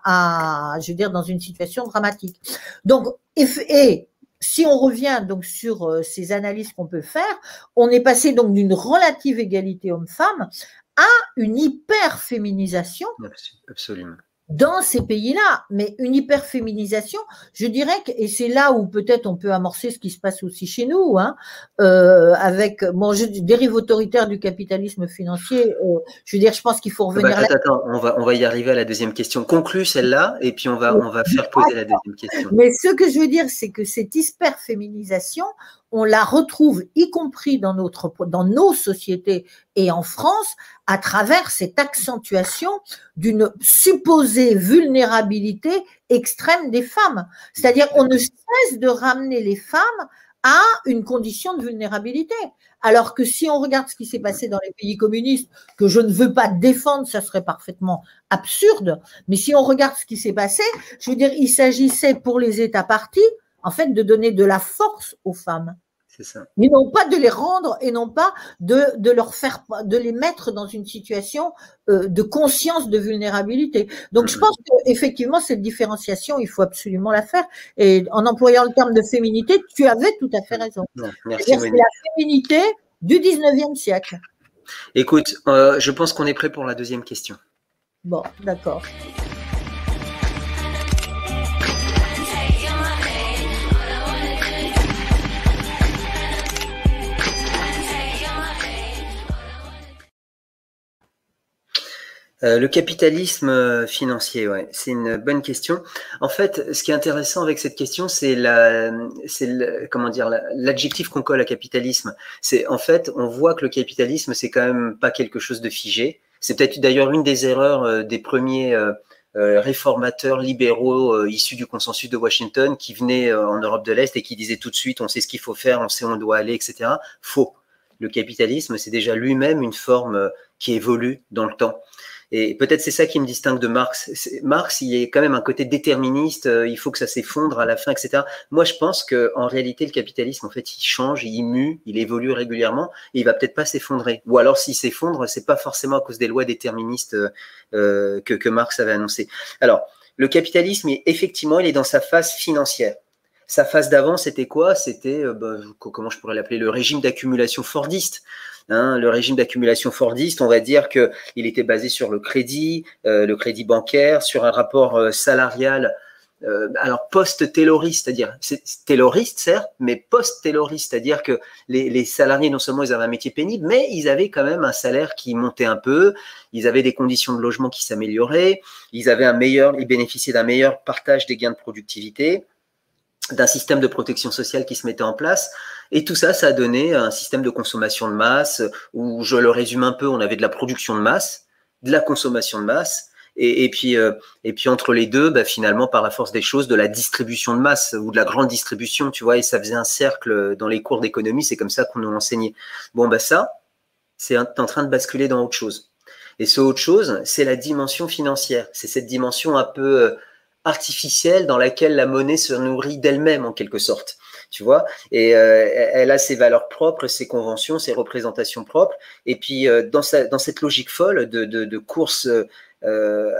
à, je veux dire, dans une situation dramatique. Donc, et, et si on revient donc sur euh, ces analyses qu'on peut faire, on est passé donc d'une relative égalité homme-femme à une hyper féminisation Abs- Absolument. Dans ces pays-là, mais une hyperféminisation, je dirais que, et c'est là où peut-être on peut amorcer ce qui se passe aussi chez nous, hein, euh, avec, bon, je dérive autoritaire du capitalisme financier, euh, je veux dire, je pense qu'il faut Ah bah, revenir là. attends, attends, on va, on va y arriver à la deuxième question. Conclue celle-là, et puis on va, on va faire poser la deuxième question. Mais ce que je veux dire, c'est que cette hyperféminisation, on la retrouve, y compris dans, notre, dans nos sociétés et en France, à travers cette accentuation d'une supposée vulnérabilité extrême des femmes. C'est-à-dire, on ne cesse de ramener les femmes à une condition de vulnérabilité. Alors que si on regarde ce qui s'est passé dans les pays communistes, que je ne veux pas défendre, ça serait parfaitement absurde, mais si on regarde ce qui s'est passé, je veux dire, il s'agissait pour les États partis, en fait, de donner de la force aux femmes. C'est ça. Mais non pas de les rendre et non pas de, de leur faire, de les mettre dans une situation euh, de conscience de vulnérabilité. Donc, je pense qu'effectivement, cette différenciation, il faut absolument la faire. Et en employant le terme de féminité, tu avais tout à fait raison. C'est la féminité du 19e siècle. Écoute, euh, je pense qu'on est prêt pour la deuxième question. Bon, d'accord. Euh, le capitalisme euh, financier, ouais, c'est une bonne question. En fait, ce qui est intéressant avec cette question, c'est la, c'est comment dire, la- l'adjectif qu'on colle à capitalisme. C'est en fait, on voit que le capitalisme, c'est quand même pas quelque chose de figé. C'est peut-être d'ailleurs une des erreurs euh, des premiers réformateurs libéraux issus du consensus de Washington qui venaient en Europe de l'Est et qui disaient tout de suite, on sait ce qu'il faut faire, on sait où on doit aller, etc. Faux. Le capitalisme, c'est déjà lui-même une forme qui évolue dans le temps. Et peut-être c'est ça qui me distingue de Marx. Marx, il a quand même un côté déterministe, euh, il faut que ça s'effondre à la fin, etc. Moi, je pense que en réalité, le capitalisme, en fait, il change, il mue, il évolue régulièrement, et il va peut-être pas s'effondrer. Ou alors, s'il s'effondre, c'est pas forcément à cause des lois déterministes euh, que, que Marx avait annoncé. Alors, le capitalisme, effectivement, il est dans sa phase financière. Sa phase d'avant, c'était quoi? C'était, euh, bah, comment je pourrais l'appeler, le régime d'accumulation fordiste. Hein, le régime d'accumulation fordiste, on va dire que il était basé sur le crédit, euh, le crédit bancaire, sur un rapport euh, salarial alors post-tayloriste, c'est-à-dire c'est tayloriste certes, mais post-tayloriste, c'est-à-dire que les, les, salariés non seulement ils avaient un métier pénible, mais ils avaient quand même un salaire qui montait un peu, ils avaient des conditions de logement qui s'amélioraient, ils avaient un meilleur, ils bénéficiaient d'un meilleur partage des gains de productivité, d'un système de protection sociale qui se mettait en place. Et tout ça, ça a donné un système de consommation de masse où, je le résume un peu, on avait de la production de masse, de la consommation de masse, et, puis, euh, et puis entre les deux, bah, finalement, par la force des choses, de la distribution de masse ou de la grande distribution, tu vois, et ça faisait un cercle dans les cours d'économie, c'est comme ça qu'on nous l'enseignait. Bon, bah ça, c'est en train de basculer dans autre chose. Et ce autre chose, c'est la dimension financière. C'est cette dimension un peu euh, artificielle dans laquelle la monnaie se nourrit d'elle-même en quelque sorte tu vois? Et euh, elle a ses valeurs propres, ses conventions, ses représentations propres. Et puis euh, dans, cette logique folle de, course euh,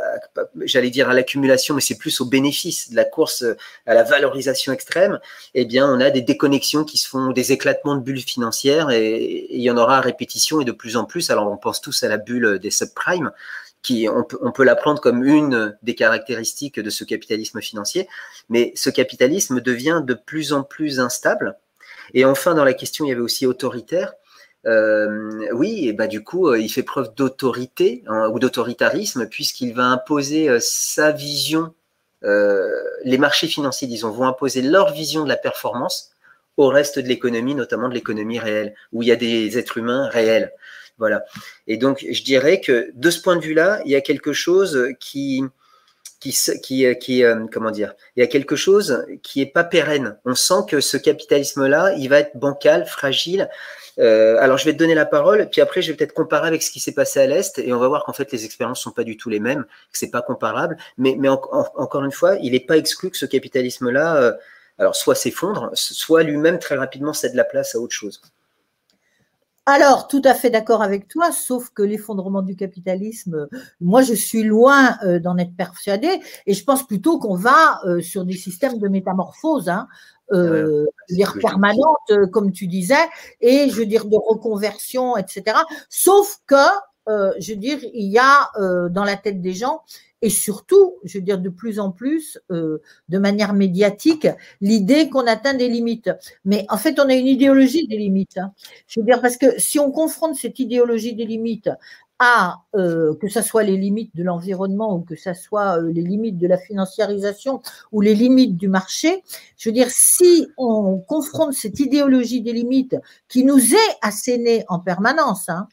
j'allais dire à l'accumulation, mais c'est plus au bénéfice de la course à la valorisation extrême, eh bien, on a des déconnexions qui se font, des éclatements de bulles financières, et, il y en aura à répétition et de plus en plus. Alors, on pense tous à la bulle des subprimes, on peut, on peut la prendre comme une des caractéristiques de ce capitalisme financier, mais ce capitalisme devient de plus en plus instable. Et enfin, dans la question, il y avait aussi autoritaire. Euh, oui, et bah du coup, euh, il fait preuve d'autorité hein, ou d'autoritarisme puisqu'il va imposer euh, sa vision. les marchés financiers, disons, vont imposer leur vision de la performance au reste de l'économie, notamment de l'économie réelle, où il y a des êtres humains réels. Voilà. Et donc, je dirais que de ce point de vue-là, il y a quelque chose qui, qui, qui, qui comment dire, il y a quelque chose qui est pas pérenne. On sent que ce capitalisme-là, il va être bancal, fragile. Euh, alors, je vais te donner la parole, puis après, je vais peut-être comparer avec ce qui s'est passé à l'Est, et on va voir qu'en fait, les expériences sont pas du tout les mêmes, que c'est pas comparable. Mais, encore une fois, il n'est pas exclu que ce capitalisme-là, euh, alors soit s'effondre, soit lui-même très rapidement cède la place à autre chose. Alors, tout à fait d'accord avec toi, sauf que l'effondrement du capitalisme, moi, je suis loin euh, d'en être persuadé, et je pense plutôt qu'on va sur des systèmes de métamorphose. Hein, euh, dire permanente, euh, comme tu disais, et je veux dire de reconversion, etc. Sauf que, euh, je veux dire, il y a euh, dans la tête des gens, et surtout, je veux dire de plus en plus, euh, de manière médiatique, l'idée qu'on atteint des limites. Mais en fait, on a une idéologie des limites. Hein. Je veux dire, parce que si on confronte cette idéologie des limites à euh, que ce soit les limites de l'environnement ou que ce soit euh, les limites de la financiarisation ou les limites du marché, je veux dire, si on confronte cette idéologie des limites qui nous est assénée en permanence. Hein,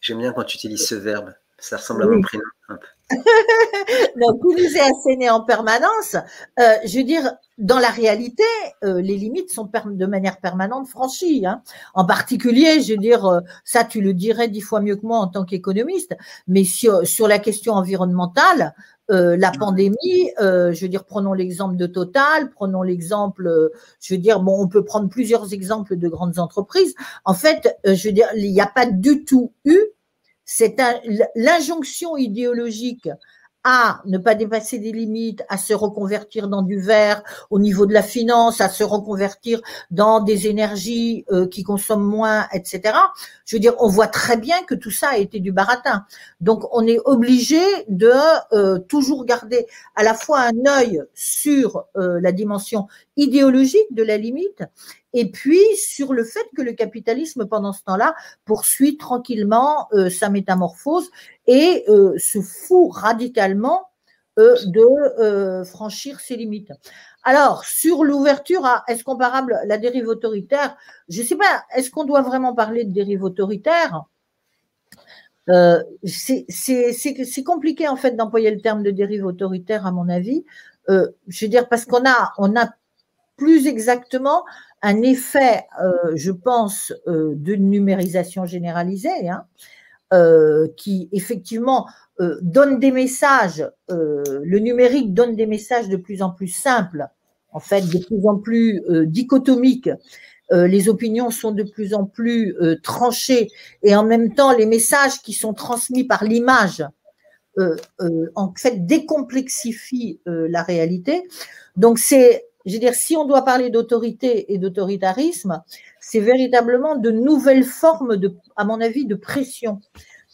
J'aime bien quand tu utilises ce verbe, ça ressemble à mon prénom un peu. Donc, qui nous est asséné en permanence, euh, je veux dire, dans la réalité, euh, les limites sont de manière permanente franchies. Hein. En particulier, je veux dire, euh, ça tu le dirais dix fois mieux que moi en tant qu'économiste, mais sur, sur la question environnementale, euh, la pandémie, euh, je veux dire, prenons l'exemple de Total, prenons l'exemple, euh, je veux dire, bon, on peut prendre plusieurs exemples de grandes entreprises. En fait, je veux dire, il n'y a pas du tout eu c'est l'injonction idéologique à ne pas dépasser des limites, à se reconvertir dans du vert au niveau de la finance, à se reconvertir dans des énergies euh, qui consomment moins, etc. Je veux dire, on voit très bien que tout ça a été du baratin. Donc, on est obligé de euh, toujours garder à la fois un œil sur euh, la dimension idéologique de la limite et puis sur le fait que le capitalisme, pendant ce temps-là, poursuit tranquillement euh, sa métamorphose et euh, se fout radicalement euh, de franchir ses limites. Alors, sur l'ouverture à, est-ce comparable la dérive autoritaire? Je ne sais pas, est-ce qu'on doit vraiment parler de dérive autoritaire? C'est compliqué en fait d'employer le terme de dérive autoritaire à mon avis. je veux dire parce qu'on a plus exactement un effet, euh, je pense, euh, de numérisation généralisée, hein, euh, qui effectivement donne des messages, le numérique donne des messages de plus en plus simples, en fait, de plus en plus dichotomiques. les opinions sont de plus en plus tranchées et en même temps, les messages qui sont transmis par l'image, en fait, décomplexifient la réalité. Donc, c'est je veux dire, si on doit parler d'autorité et d'autoritarisme, c'est véritablement de nouvelles formes, de, à mon avis, de pression,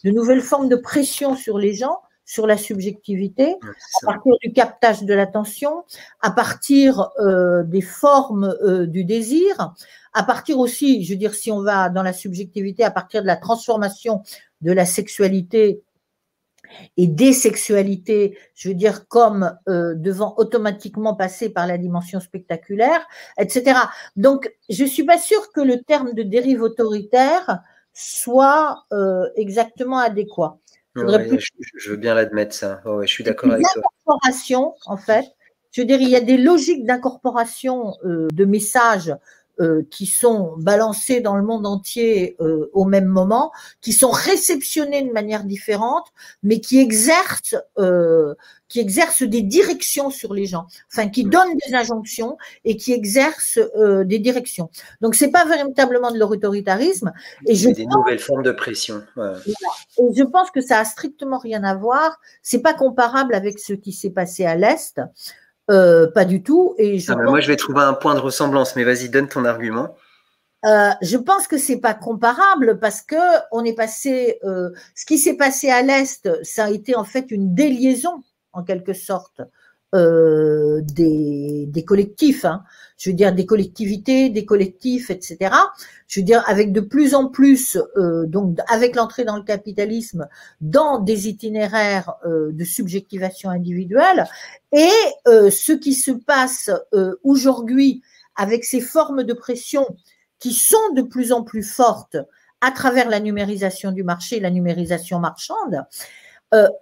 de nouvelles formes de pression sur les gens, sur la subjectivité, à partir du captage de l'attention, à partir euh, des formes euh, du désir, à partir aussi, je veux dire, si on va dans la subjectivité, à partir de la transformation de la sexualité et des sexualités, je veux dire, comme euh, devant automatiquement passer par la dimension spectaculaire, etc. Donc, je ne suis pas sûre que le terme de dérive autoritaire soit euh, exactement adéquat. je, veux bien l'admettre, ça. je suis d'accord avec toi. L'incorporation, en fait, je veux dire, il y a des logiques d'incorporation euh, de messages euh, qui sont balancés dans le monde entier euh, au même moment, qui sont réceptionnés de manière différente, mais qui exercent, euh, qui exercent des directions sur les gens, enfin qui mm. donnent des injonctions et qui exercent des directions. Donc c'est pas véritablement de l'autoritarisme. Et je des nouvelles formes de pression. Et je pense que ça a strictement rien à voir. C'est pas comparable avec ce qui s'est passé à l'est. Euh, pas du tout. Et je ah, moi, je vais trouver un point de ressemblance, mais vas-y, donne ton argument. Euh, je pense que c'est pas comparable parce que on est passé. Euh, ce qui s'est passé à l'est, ça a été en fait une déliaison en quelque sorte euh, des, collectifs, hein. je veux dire des collectivités, des collectifs, etc. Je veux dire avec de plus en plus, euh, donc avec l'entrée dans le capitalisme, dans des itinéraires euh, de subjectivation individuelle, et ce qui se passe aujourd'hui avec ces formes de pression qui sont de plus en plus fortes à travers la numérisation du marché, la numérisation marchande,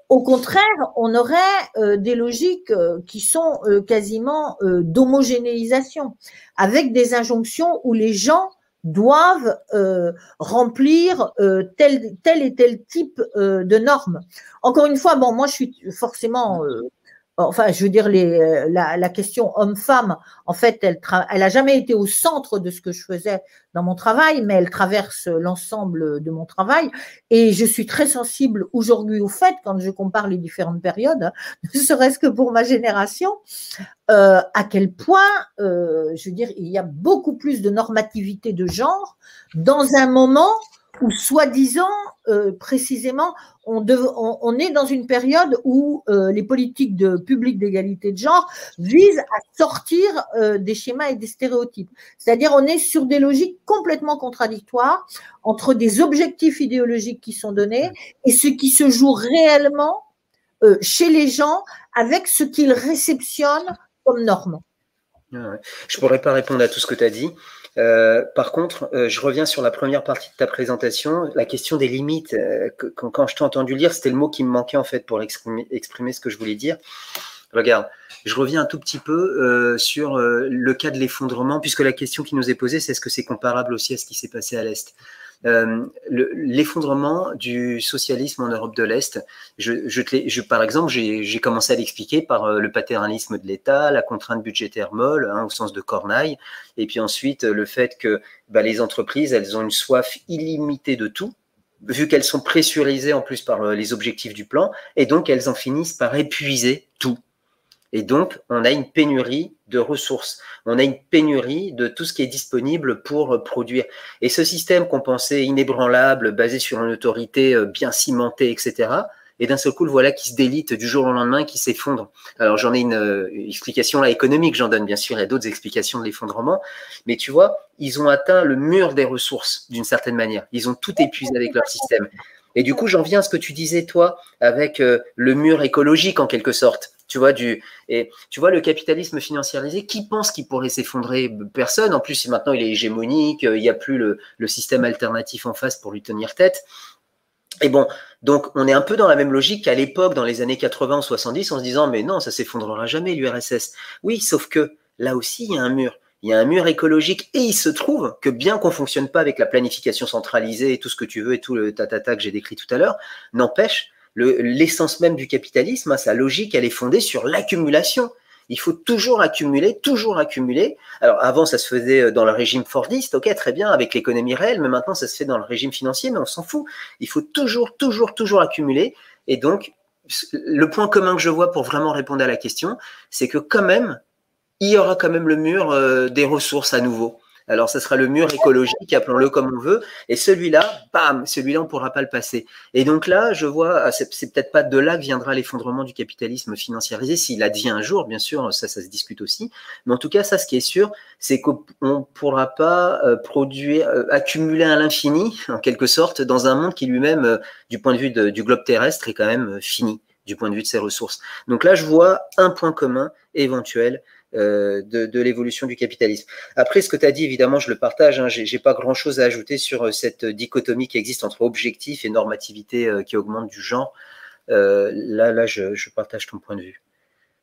au contraire, on aurait euh, des logiques euh, qui sont quasiment d'homogénéisation, avec des injonctions où les gens doivent remplir tel, tel et tel type de normes. Encore une fois, bon, moi je suis forcément enfin, je veux dire, euh, la, question homme-femme, en fait, elle, elle a jamais été au centre de ce que je faisais dans mon travail, mais elle traverse l'ensemble de mon travail. Et je suis très sensible aujourd'hui au fait, quand je compare les différentes périodes, ne serait-ce que pour ma génération, euh, à quel point, euh, je veux dire, il y a beaucoup plus de normativité de genre dans un moment où, soi-disant, euh, précisément, on, est dans une période où euh, les politiques de public d'égalité de genre visent à sortir euh, des schémas et des stéréotypes. C'est-à-dire, on est sur des logiques complètement contradictoires entre des objectifs idéologiques qui sont donnés et ce qui se joue réellement chez les gens avec ce qu'ils réceptionnent comme norme. Je ne pourrais pas répondre à tout ce que tu as dit. Euh, par contre, euh, je reviens sur la première partie de ta présentation, la question des limites. Euh, quand, je t'ai entendu lire, c'était le mot qui me manquait en fait pour exprimer, exprimer, ce que je voulais dire. Regarde, je reviens un tout petit peu sur le cas de l'effondrement, puisque la question qui nous est posée, c'est est-ce que c'est comparable aussi à ce qui s'est passé à l'Est? Euh, l'effondrement du socialisme en Europe de l'Est. Par exemple, j'ai commencé à l'expliquer par euh, le paternalisme de l'État, la contrainte budgétaire molle, hein, au sens de Corneille, et puis ensuite le fait que bah, les entreprises, elles ont une soif illimitée de tout, vu qu'elles sont pressurisées en plus par euh, les objectifs du plan, et donc elles en finissent par épuiser tout. Et donc, on a une pénurie de ressources. On a une pénurie de tout ce qui est disponible pour produire. Et ce système qu'on pensait inébranlable, basé sur une autorité euh, bien cimentée, etc., et d'un seul coup, le voilà qui se délite du jour au lendemain, qui s'effondre. Alors j'en ai une, euh, explication là économique, j'en donne bien sûr, il y a d'autres explications de l'effondrement, mais tu vois, ils ont atteint le mur des ressources d'une certaine manière. Ils ont tout épuisé avec leur système. Et du coup, j'en viens à ce que tu disais toi, avec euh, le mur écologique en quelque sorte. Tu vois, et tu vois, le capitalisme financiarisé, qui pense qu'il pourrait s'effondrer? Personne. En plus, maintenant, il est hégémonique, il n'y a plus le, système alternatif en face pour lui tenir tête. Et bon, donc on est un peu dans la même logique qu'à l'époque, dans les années 80 ou 70, en se disant, mais non, ça s'effondrera jamais, l'URSS. Oui, sauf que là aussi, il y a un mur. Il y a un mur écologique et il se trouve que bien qu'on fonctionne pas avec la planification centralisée et tout ce que tu veux et tout le tatata que j'ai décrit tout à l'heure, n'empêche l'essence même du capitalisme, hein, sa logique, elle est fondée sur l'accumulation. Il faut toujours accumuler, toujours accumuler. Alors avant, ça se faisait euh, dans le régime fordiste, ok, très bien, avec l'économie réelle, mais maintenant, ça se fait dans le régime financier, mais on s'en fout. Il faut toujours, toujours, toujours accumuler. Et donc, le point commun que je vois pour vraiment répondre à la question, c'est que quand même, il y aura quand même le mur euh, des ressources à nouveau. Alors, ce sera le mur écologique, appelons-le comme on veut. Et celui-là, bam, celui-là, on ne pourra pas le passer. Et donc là, je vois, ah, c'est, peut-être pas de là que viendra l'effondrement du capitalisme financiarisé, s'il advient un jour, bien sûr, ça, ça se discute aussi. Mais en tout cas, ça, ce qui est sûr, c'est qu'on ne pourra pas euh, produire, euh, accumuler à l'infini, en quelque sorte, dans un monde qui lui-même, euh, du point de vue du globe terrestre, est quand même fini du point de vue de ses ressources. Donc là, je vois un point commun éventuel de, de l'évolution du capitalisme. Après, ce que tu as dit, évidemment, je le partage. Hein, j'ai pas grand-chose à ajouter sur euh, cette dichotomie qui existe entre objectif et normativité euh, qui augmente du genre. Euh, là, là, je, je partage ton point de vue.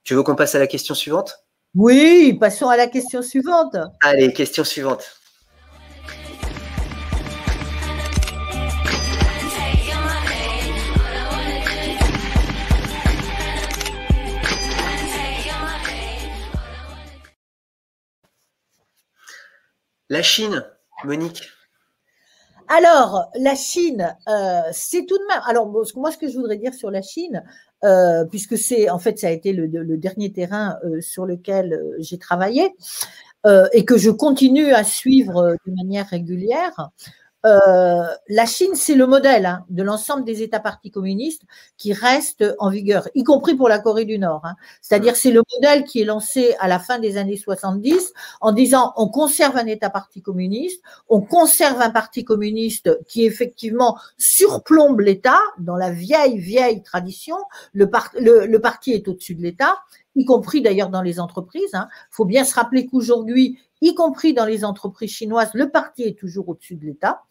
Tu veux qu'on passe à la question suivante? Oui, passons à la question suivante. Allez, question suivante. La Chine, Monique. Alors, la Chine, euh, c'est tout de même. Alors, moi, ce que je voudrais dire sur la Chine, euh, puisque c'est, en fait, ça a été le, dernier terrain euh, sur lequel j'ai travaillé et que je continue à suivre de manière régulière. Euh, la Chine, c'est le modèle hein, de l'ensemble des États partis communistes qui restent en vigueur, y compris pour la Corée du Nord. hein. C'est-à-dire, c'est le modèle qui est lancé à la fin des années 70 en disant on conserve un État parti communiste, on conserve un parti communiste qui effectivement surplombe l'État dans la vieille, vieille tradition. Le, par- le, le parti est au-dessus de l'État, y compris d'ailleurs dans les entreprises. Il faut bien se rappeler qu'aujourd'hui, y compris dans les entreprises chinoises, le parti est toujours au-dessus de l'État.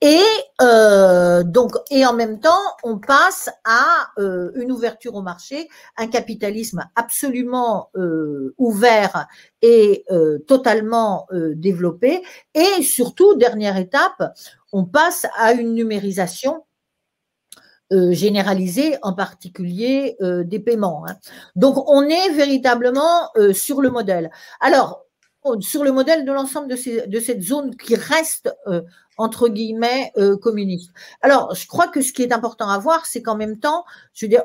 Et euh, donc, et en même temps, on passe à euh, une ouverture au marché, un capitalisme absolument euh, ouvert et totalement développé. Et surtout, dernière étape, on passe à une numérisation généralisée, en particulier des paiements. hein. Donc, on est véritablement sur le modèle. Alors, sur le modèle de l'ensemble de, cette zone qui reste euh, entre guillemets euh, communiste. Alors, je crois que ce qui est important à voir, c'est qu'en même temps,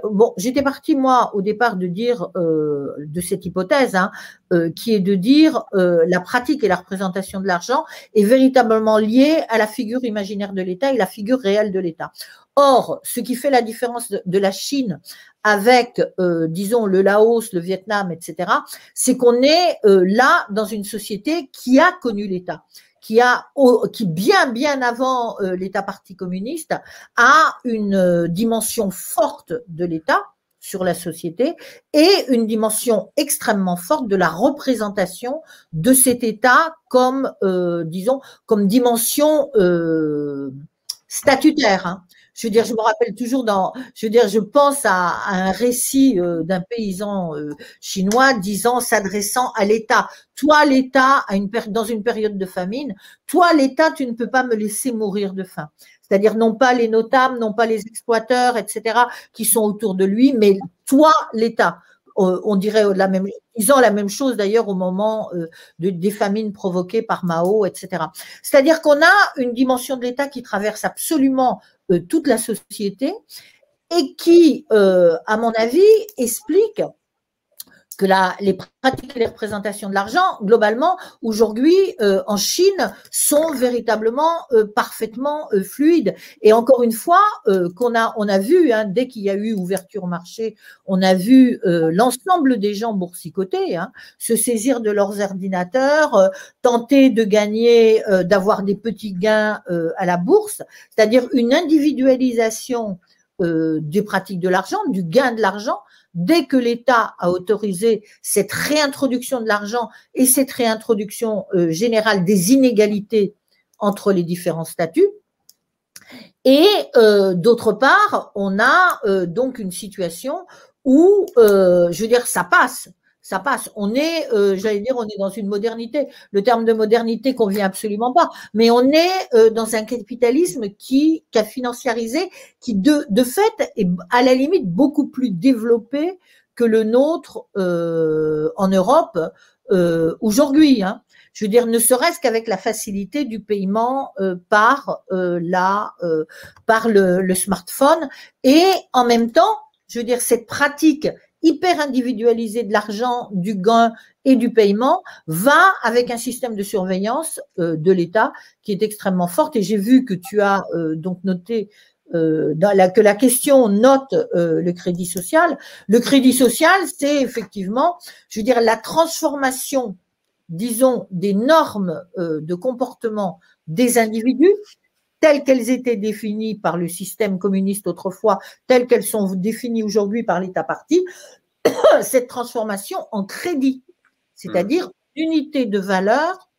bon, j'étais partie moi au départ de dire euh, de cette hypothèse, hein, euh, qui est de dire la pratique et la représentation de l'argent est véritablement liée à la figure imaginaire de l'État et la figure réelle de l'État. Or, ce qui fait la différence de la Chine avec, euh, disons, le Laos, le Vietnam, etc., c'est qu'on est euh, là dans une société qui a connu l'État qui a, qui bien bien avant euh, l'État parti communiste a une euh, dimension forte de l'État sur la société et une dimension extrêmement forte de la représentation de cet État comme, euh, disons, comme dimension euh, statutaire. hein. Je veux dire, je me rappelle toujours dans, je veux dire, je pense à, un récit euh, d'un paysan euh, chinois disant, s'adressant à l'État. Toi, l'État, dans une période de famine, toi, l'État, tu ne peux pas me laisser mourir de faim. C'est-à-dire non pas les notables, non pas les exploiteurs, etc., qui sont autour de lui, mais toi, l'État. Euh, on dirait la même, disant la même chose d'ailleurs au moment de- des famines provoquées par Mao, etc. C'est-à-dire qu'on a une dimension de l'État qui traverse absolument toute la société et qui, euh, à mon avis, explique que la, les pratiques et les représentations de l'argent, globalement, aujourd'hui, euh, en Chine, sont véritablement euh, parfaitement euh, fluides. Et encore une fois, euh, qu'on a, on a vu, hein, dès qu'il y a eu ouverture marché, on a vu euh, l'ensemble des gens boursicotés hein, se saisir de leurs ordinateurs, euh, tenter de gagner, d'avoir des petits gains à la bourse, c'est-à-dire une individualisation euh, des pratiques de l'argent, du gain de l'argent, dès que l'État a autorisé cette réintroduction de l'argent et cette réintroduction euh, générale des inégalités entre les différents statuts. Et euh, d'autre part, on a euh, donc une situation où, je veux dire, ça passe. Ça passe. On est, euh, j'allais dire, on est dans une modernité. Le terme de modernité convient absolument pas, mais on est euh, dans un capitalisme qui, qui a financiarisé, qui de, de fait est à la limite beaucoup plus développé que le nôtre euh, en Europe euh, aujourd'hui. Hein. Je veux dire, ne serait-ce qu'avec la facilité du paiement par la, par le, le smartphone et en même temps, je veux dire, cette pratique hyper individualisée de l'argent, du gain et du paiement va avec un système de surveillance euh, de l'État qui est extrêmement fort. Et j'ai vu que tu as euh, donc noté euh, que la question note le crédit social. Le crédit social, c'est effectivement, je veux dire, la transformation, disons, des normes de comportement des individus telles qu'elles étaient définies par le système communiste autrefois, telles qu'elles sont définies aujourd'hui par l'État parti, cette transformation en crédit, c'est-à-dire unité de valeur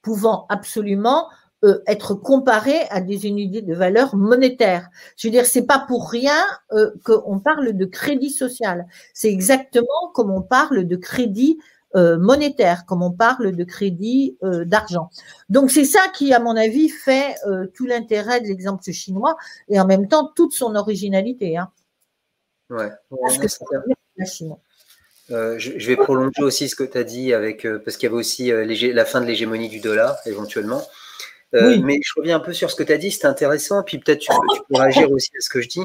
pouvant absolument euh, être comparé à des unités de valeur monétaire. Je veux dire, c'est pas pour rien euh, qu'on parle de crédit social. C'est exactement comme on parle de crédit euh, monétaire, comme on parle de crédit euh, d'argent. Donc c'est ça qui, à mon avis, fait euh, tout l'intérêt de l'exemple chinois et en même temps toute son originalité. Hein. Ouais. Parce que ça veut dire la Chine. Euh, je, je vais prolonger aussi ce que tu as dit avec euh, parce qu'il y avait aussi euh, la fin de l'hégémonie du dollar éventuellement. Euh, Oui. Mais je reviens un peu sur ce que tu as dit, c'était intéressant. Puis peut-être tu, peux- tu peux réagir aussi à ce que je dis.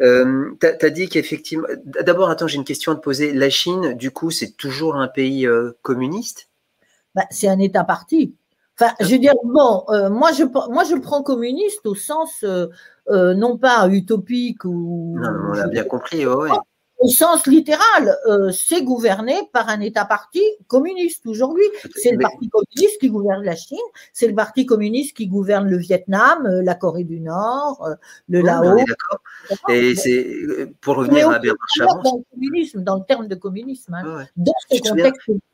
Euh, tu as, dit qu'effectivement. D'abord, attends, j'ai une question à te poser. La Chine, du coup, c'est toujours un pays euh, communiste? Ben, c'est un État parti. Enfin, je veux dire, bon, moi, je, moi je prends communiste au sens non pas utopique ou Non, on l'a bien compris. ouais, ouais. Au sens littéral. Euh, c'est gouverné par un État parti communiste aujourd'hui. C'est le parti communiste qui gouverne la Chine, c'est le parti communiste qui gouverne le Vietnam, euh, la Corée du Nord, euh, le on Laos. Et c'est pour revenir à Bernard peut Chavon. dans le communisme, dans le terme de communisme, hein, ouais, dans ce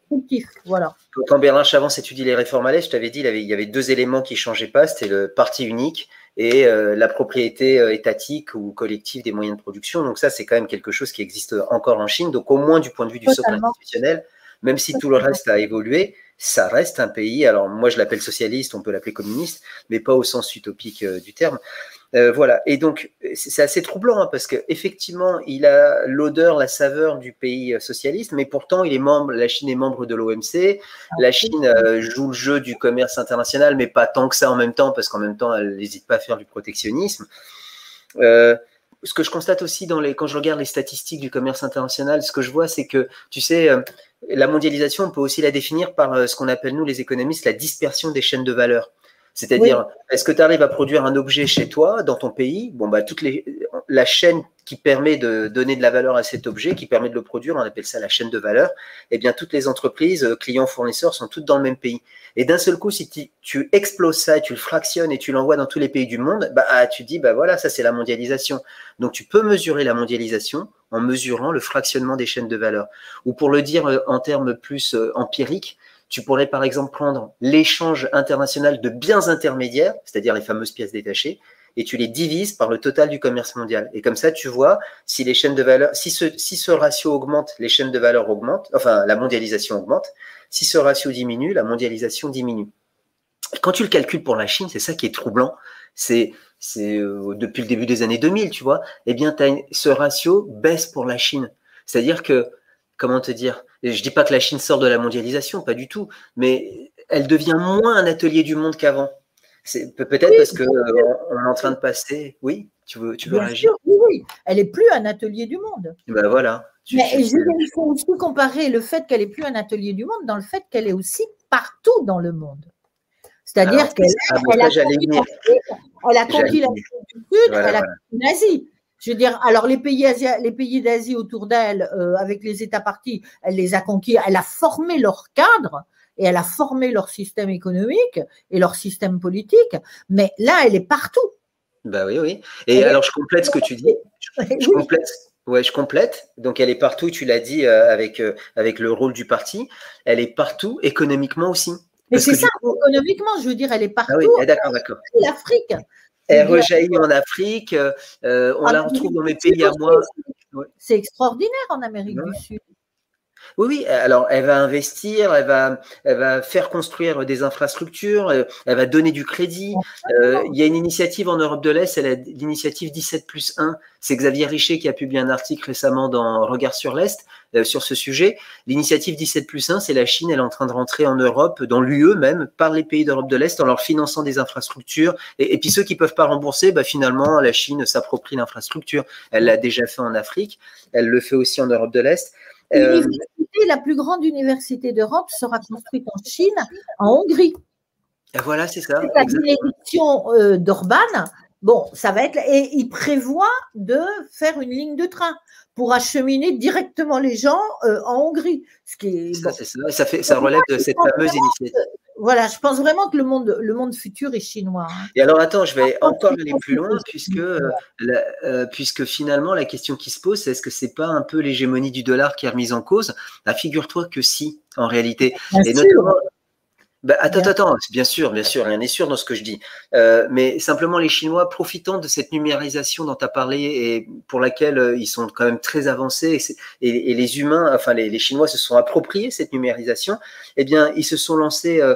contexte. Voilà. Quand Bernard Chavon étudie les réformes à l'Est, je t'avais dit il y avait deux éléments qui ne changeaient pas, c'était le parti unique et euh, la propriété euh, étatique ou collective des moyens de production. Donc ça, c'est quand même quelque chose qui existe encore en Chine. Donc au moins du point de vue du socle institutionnel, même si tout le reste a évolué, ça reste un pays. Alors moi, je l'appelle socialiste, on peut l'appeler communiste, mais pas au sens utopique euh, du terme. Euh, voilà. Et donc c'est assez troublant hein, parce que effectivement, il a l'odeur, la saveur du pays euh, socialiste, mais pourtant, il est membre. La Chine est membre de l'OMC. La Chine euh, joue le jeu du commerce international, mais pas tant que ça en même temps, parce qu'en même temps, elle n'hésite pas à faire du protectionnisme. Euh, ce que je constate aussi dans les, quand je regarde les statistiques du commerce international, ce que je vois, c'est que, tu sais, la mondialisation, on peut aussi la définir par ce qu'on appelle, nous, les économistes, la dispersion des chaînes de valeur. C'est-à-dire, est-ce que tu arrives à produire un objet chez toi, dans ton pays? Bon, bah, toutes les, la chaîne qui permet de donner de la valeur à cet objet, qui permet de le produire, on appelle ça la chaîne de valeur. Eh bien, toutes les entreprises, euh, clients, fournisseurs, sont toutes dans le même pays. Et d'un seul coup, si tu, tu exploses ça, et tu le fractionnes et tu l'envoies dans tous les pays du monde, bah, ah, tu dis, bah voilà, ça c'est la mondialisation. Donc, tu peux mesurer la mondialisation en mesurant le fractionnement des chaînes de valeur. Ou pour le dire euh, en termes plus euh, empiriques, tu pourrais par exemple prendre l'échange international de biens intermédiaires, c'est-à-dire les fameuses pièces détachées, et tu les divises par le total du commerce mondial. Et comme ça, tu vois si les chaînes de valeur, si ce, si ce ratio augmente, les chaînes de valeur augmentent, enfin la mondialisation augmente. Si ce ratio diminue, la mondialisation diminue. Quand tu le calcules pour la Chine, c'est ça qui est troublant. C'est euh, depuis le début des années 2000, tu vois. Eh bien, ce ratio baisse pour la Chine. C'est-à-dire que, comment te dire et Je dis pas que la Chine sort de la mondialisation, pas du tout, mais elle devient moins un atelier du monde qu'avant. Peut-être Oui, parce que euh, est en train de passer. Oui, tu veux, tu veux Bien réagir? sûr, oui, oui. Elle est plus un atelier du monde. Ben voilà. Mais il faut aussi comparer le fait qu'elle est plus un atelier du monde dans le fait qu'elle est aussi partout dans le monde. C'est-à-dire qu'elle ah a elle a conquis l'Afrique du Sud, Voilà, elle a conquis l'Asie. Je veux dire, alors les pays, Asia- les pays d'Asie autour d'elle, euh, avec les États partis, elle les a conquis, elle a formé leur cadre et elle a formé leur système économique et leur système politique. Mais là, elle est partout. Bah oui, oui. Et Elle est- alors, je complète ce que tu dis. Je complète. Ouais, je complète. Donc, elle est partout, tu l'as dit, euh, avec, euh, avec le rôle du parti. Elle est partout, économiquement aussi. Mais c'est ça, coup- économiquement, je veux dire, elle est partout. Ah oui, d'accord, d'accord. L'Afrique. Elle rejaillit en Afrique. euh, euh, on en la retrouve dans mes pays à moi. c'est- C'est extraordinaire en Amérique Ouais. du Sud. Oui, oui. Alors, elle va investir, elle va, elle va faire construire des infrastructures, euh, elle va donner du crédit. Euh, il y a une initiative en Europe de l'Est, c'est l'initiative 17 plus 1. C'est Xavier Richer qui a publié un article récemment dans Regard sur l'Est euh, sur ce sujet. L'initiative 17 plus 1, c'est la Chine, elle est en train de rentrer en Europe, dans l'UE même, par les pays d'Europe de l'Est, en leur finançant des infrastructures. Et, et puis ceux qui peuvent pas rembourser, bah, finalement, la Chine s'approprie l'infrastructure. Elle l'a déjà fait en Afrique, elle le fait aussi en Europe de l'Est. Euh, la plus grande université d'Europe sera construite en Chine, en Hongrie. et voilà, c'est ça. C'est la bénédiction euh, d'Orban. Bon, ça va être. Et il prévoit de faire une ligne de train pour acheminer directement les gens euh, en Hongrie. Ce qui est. Ça, bon. c'est ça. Ça, fait, ça relève de cette fameuse initiative. Voilà, je pense vraiment que le monde, le monde futur est chinois. hein. Et alors, attends, je vais encore aller plus loin, puisque, euh, la- euh, puisque finalement, la question qui se pose, c'est est-ce que c'est pas un peu l'hégémonie du dollar qui est remise en cause? Bah, Figure-toi que si, en réalité. Bien Et sûr. notamment. Bah, attends, Bien attends, bien sûr, bien sûr, rien n'est sûr dans ce que je dis. Euh, mais simplement, les Chinois, profitant de cette numérisation dont tu as parlé et pour laquelle euh, ils sont quand même très avancés, et, c'est- et- et les humains, enfin les, les Chinois se sont appropriés cette numérisation, eh bien, ils se sont lancés euh,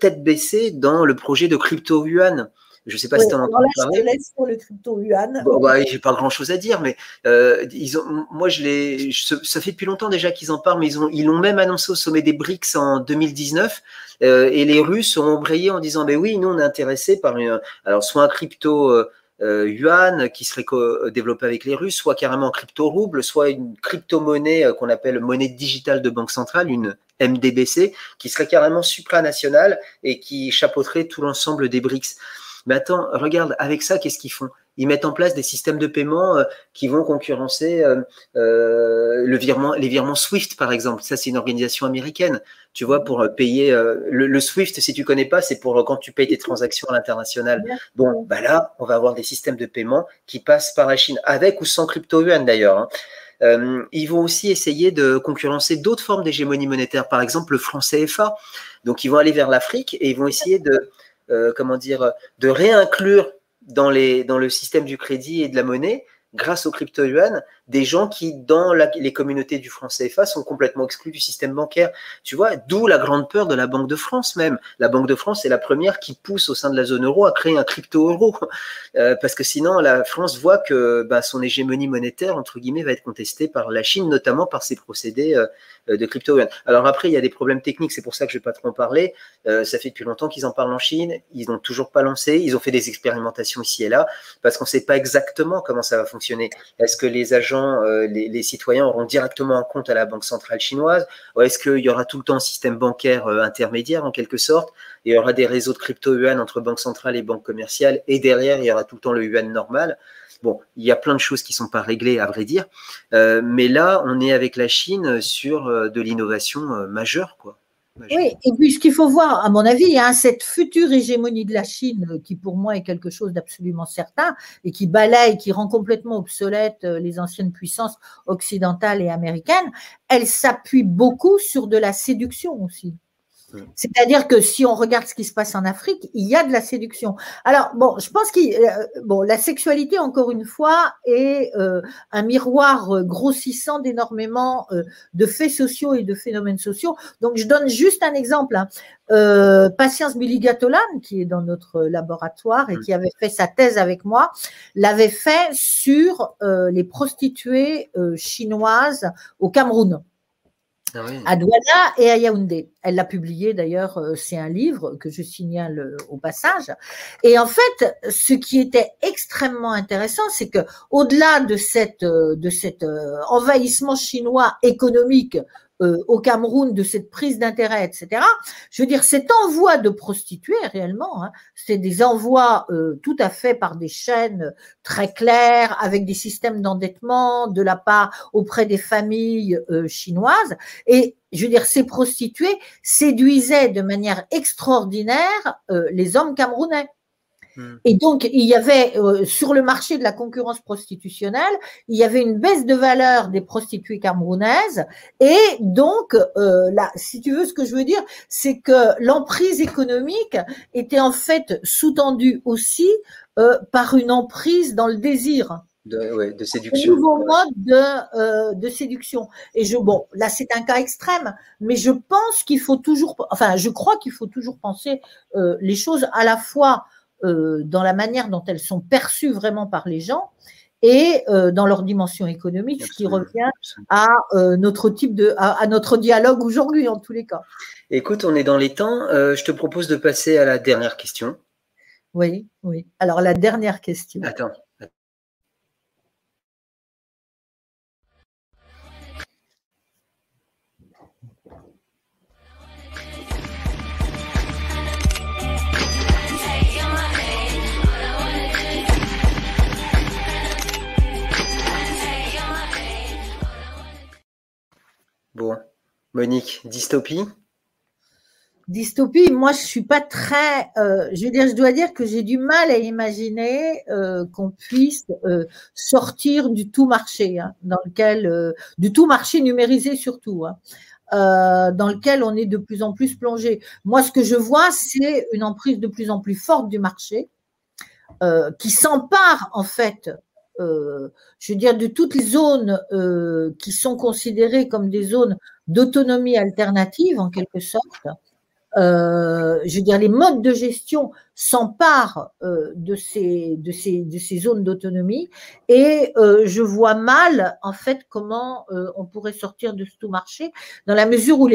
tête baissée dans le projet de crypto-yuan. Je ne sais pas si tu en entendu là, je parler. te laisse sur le crypto yuan. Bon, bah, j'ai pas grand chose à dire, mais euh, ils ont, moi, je je- ça fait depuis longtemps déjà qu'ils en parlent, mais ils ont, ils l'ont même annoncé au sommet des BRICS en 2019, euh, et les Russes ont embrayé en disant, ben oui, nous, on est intéressés par une, alors soit un crypto euh, euh, yuan qui serait développé avec les Russes, soit carrément un crypto rouble, soit une crypto-monnaie qu'on appelle monnaie digitale de banque centrale, une MDBC, qui serait carrément supranationale et qui chapeauterait tout l'ensemble des BRICS. Mais attends, regarde, avec ça, qu'est-ce qu'ils font? Ils mettent en place des systèmes de paiement euh, qui vont concurrencer euh, euh, le virement, les virements SWIFT, par exemple. Ça, c'est une organisation américaine. Tu vois, pour payer le, le SWIFT, si tu connais pas, c'est pour quand tu payes tes transactions à l'international. Bon, bah là, on va avoir des systèmes de paiement qui passent par la Chine, avec ou sans crypto-yuan d'ailleurs. hein. Euh, ils vont aussi essayer de concurrencer d'autres formes d'hégémonie monétaire, par exemple le franc CFA. Donc, ils vont aller vers l'Afrique et ils vont essayer de, euh, comment dire, de réinclure dans, le système du crédit et de la monnaie, grâce au crypto-yuan, des gens qui, dans les communautés du franc CFA, sont complètement exclus du système bancaire. Tu vois, d'où la grande peur de la Banque de France même. La Banque de France est la première qui pousse au sein de la zone euro à créer un crypto-euro. Euh, parce que sinon, la France voit que bah, son hégémonie monétaire, entre guillemets, va être contestée par la Chine, notamment par ses procédés euh, de crypto-yuan. Alors après, il y a des problèmes techniques, c'est pour ça que je vais pas trop en parler. Euh, ça fait depuis longtemps qu'ils en parlent en Chine, ils n'ont toujours pas lancé, ils ont fait des expérimentations ici et là, parce qu'on ne sait pas exactement comment ça va fonctionner. Est-ce que les agents, euh, les, citoyens auront directement un compte à la Banque centrale chinoise, ou est-ce qu'il y aura tout le temps un système bancaire euh, intermédiaire en quelque sorte, il y aura des réseaux de crypto-yuan entre banques centrales et banques commerciales, et derrière, il y aura tout le temps le yuan normal. Bon, il y a plein de choses qui sont pas réglées, à vrai dire. Euh, mais là, on est avec la Chine sur de l'innovation majeure, quoi. Et puis ce qu'il faut voir, à mon avis, hein, cette future hégémonie de la Chine, euh, qui pour moi est quelque chose d'absolument certain et qui balaye, qui rend complètement obsolètes euh, les anciennes puissances occidentales et américaines, elle s'appuie beaucoup sur de la séduction aussi. Mm. C'est-à-dire que si on regarde ce qui se passe en Afrique, il y a de la séduction. Alors, bon, je pense que bon, la sexualité, encore une fois, est euh, un miroir euh, grossissant d'énormément euh, de faits sociaux et de phénomènes sociaux. Donc, je donne juste un exemple. hein. Euh, Patience Billy-Gatolan, qui est dans notre laboratoire et Mm. qui avait fait sa thèse avec moi, l'avait fait sur euh, les prostituées euh, chinoises au Cameroun À et à Yaoundé. Elle l'a publié d'ailleurs, euh, c'est un livre que je signale euh, au passage. Et en fait, ce qui était extrêmement intéressant, c'est que au-delà de cette euh, de cet envahissement chinois économique euh, au Cameroun, de cette prise d'intérêt, etc. Je veux dire, cet envoi de prostituées réellement, hein, c'est des envois euh, tout à fait par des chaînes très claires, avec des systèmes d'endettement de la part auprès des familles euh, chinoises. Et je veux dire, ces prostituées séduisaient de manière extraordinaire les hommes camerounais. Hmm. Et donc, il y avait euh, sur le marché de la concurrence prostitutionnelle, il y avait une baisse de valeur des prostituées camerounaises. Et donc, euh, là, si tu veux, ce que je veux dire, c'est que l'emprise économique était en fait sous-tendue aussi euh, par une emprise dans le désir. de, ouais, de un séduction. nouveau mode de, euh, de séduction. Et je, bon, là, c'est un cas extrême, mais je pense qu'il faut toujours, enfin, je crois qu'il faut toujours penser euh, les choses à la fois euh, dans la manière dont elles sont perçues vraiment par les gens et euh, dans leur dimension économique, ce qui revient à euh, notre type de, à, à notre dialogue aujourd'hui, en tous les cas. Écoute, on est dans les temps. Je te propose de passer à la dernière question. Oui, oui. Alors, la dernière question. Attends. Bon, Monique, dystopie? Dystopie, moi, je suis pas très. euh, je veux dire, je dois dire que j'ai du mal à imaginer euh, qu'on puisse euh, sortir du tout marché, hein, dans lequel, du tout marché numérisé surtout, hein, dans lequel on est de plus en plus plongé. Moi, ce que je vois, c'est une emprise de plus en plus forte du marché, qui s'empare en fait. Euh, je veux dire, de toutes les zones euh, qui sont considérées comme des zones d'autonomie alternative, en quelque sorte, euh, je veux dire, les modes de gestion s'emparent de, ces, zones d'autonomie et je vois mal, en fait, comment on pourrait sortir de ce tout marché dans la mesure où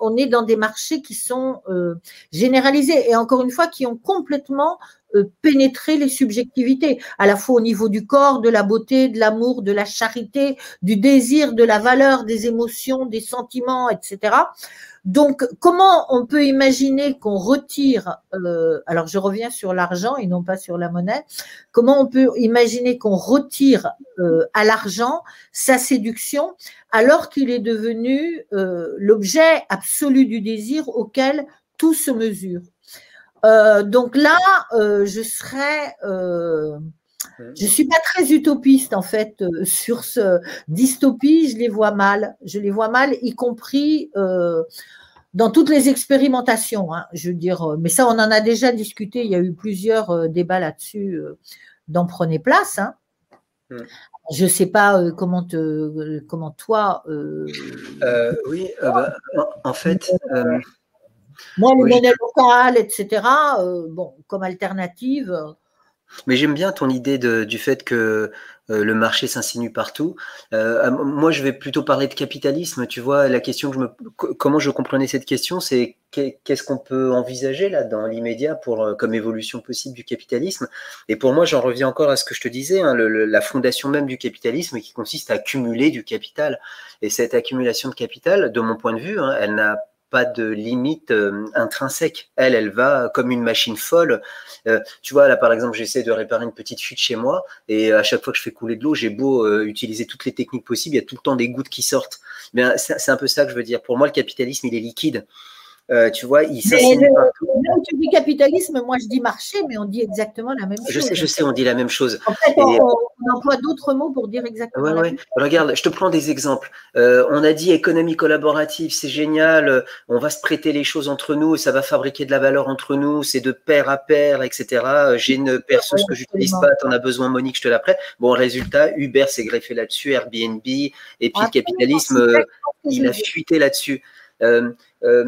on, est dans des marchés qui sont généralisés et encore une fois qui ont complètement euh, pénétré les subjectivités, à la fois au niveau du corps, de la beauté, de l'amour, de la charité, du désir, de la valeur, des émotions, des sentiments, etc. Donc, comment on peut imaginer qu'on retire, euh, alors je reviens sur l'argent et non pas sur la monnaie, comment on peut imaginer qu'on retire euh, à l'argent sa séduction alors qu'il est devenu l'objet absolu du désir auquel tout se mesure? Euh, Donc là, euh, je serais... euh, je suis pas très utopiste en fait sur ce dystopie. Je les vois mal. Je les vois mal, y compris dans toutes les expérimentations. hein, je veux dire, mais ça, on en a déjà discuté. Il y a eu plusieurs débats là-dessus dans Prenez place. Hein. Mm. Je sais pas euh, comment te, euh, comment toi. euh, Oui, bah, en, en fait, moi, les Oui. monnaies locales, etc. euh, bon, comme alternative. euh, mais j'aime bien ton idée de- du fait que euh, le marché s'insinue partout. À- moi, je vais plutôt parler de capitalisme. Tu vois, la question que je me, co- comment je comprenais cette question, c'est qu'est- qu'est-ce qu'on peut envisager là dans l'immédiat pour comme évolution possible du capitalisme? Et pour moi, j'en reviens encore à ce que je te disais, hein, le- le- la fondation même du capitalisme qui consiste à accumuler du capital. Et cette accumulation de capital, de mon point de vue, hein, elle n'a pas de limite euh, intrinsèque. Elle, elle va comme une machine folle. Euh, tu vois, là, par exemple, j'essaie de réparer une petite fuite chez moi et à chaque fois que je fais couler de l'eau, j'ai beau euh, utiliser toutes les techniques possibles, il y a tout le temps des gouttes qui sortent. C'est un peu ça que je veux dire. Pour moi, le capitalisme, il est liquide. Euh, tu vois, il s'insinue partout. là où tu dis capitalisme, moi je dis marché, mais on dit exactement la même chose. Je sais, je sais, on dit la même chose. En fait, on, Et- on emploie d'autres mots pour dire exactement Ouais, la ouais. même chose. Regarde, je te prends des exemples. Euh, on a dit économie collaborative, c'est génial. On va se prêter les choses entre nous, ça va fabriquer de la valeur entre nous. C'est de pair à pair, etc. J'ai une perceuse que j'utilise pas, t'en as besoin, Monique, je te la prête. Bon, résultat, Uber s'est greffé là-dessus, Airbnb, et puis le capitalisme, euh, il a fuité là-dessus. Euh, euh,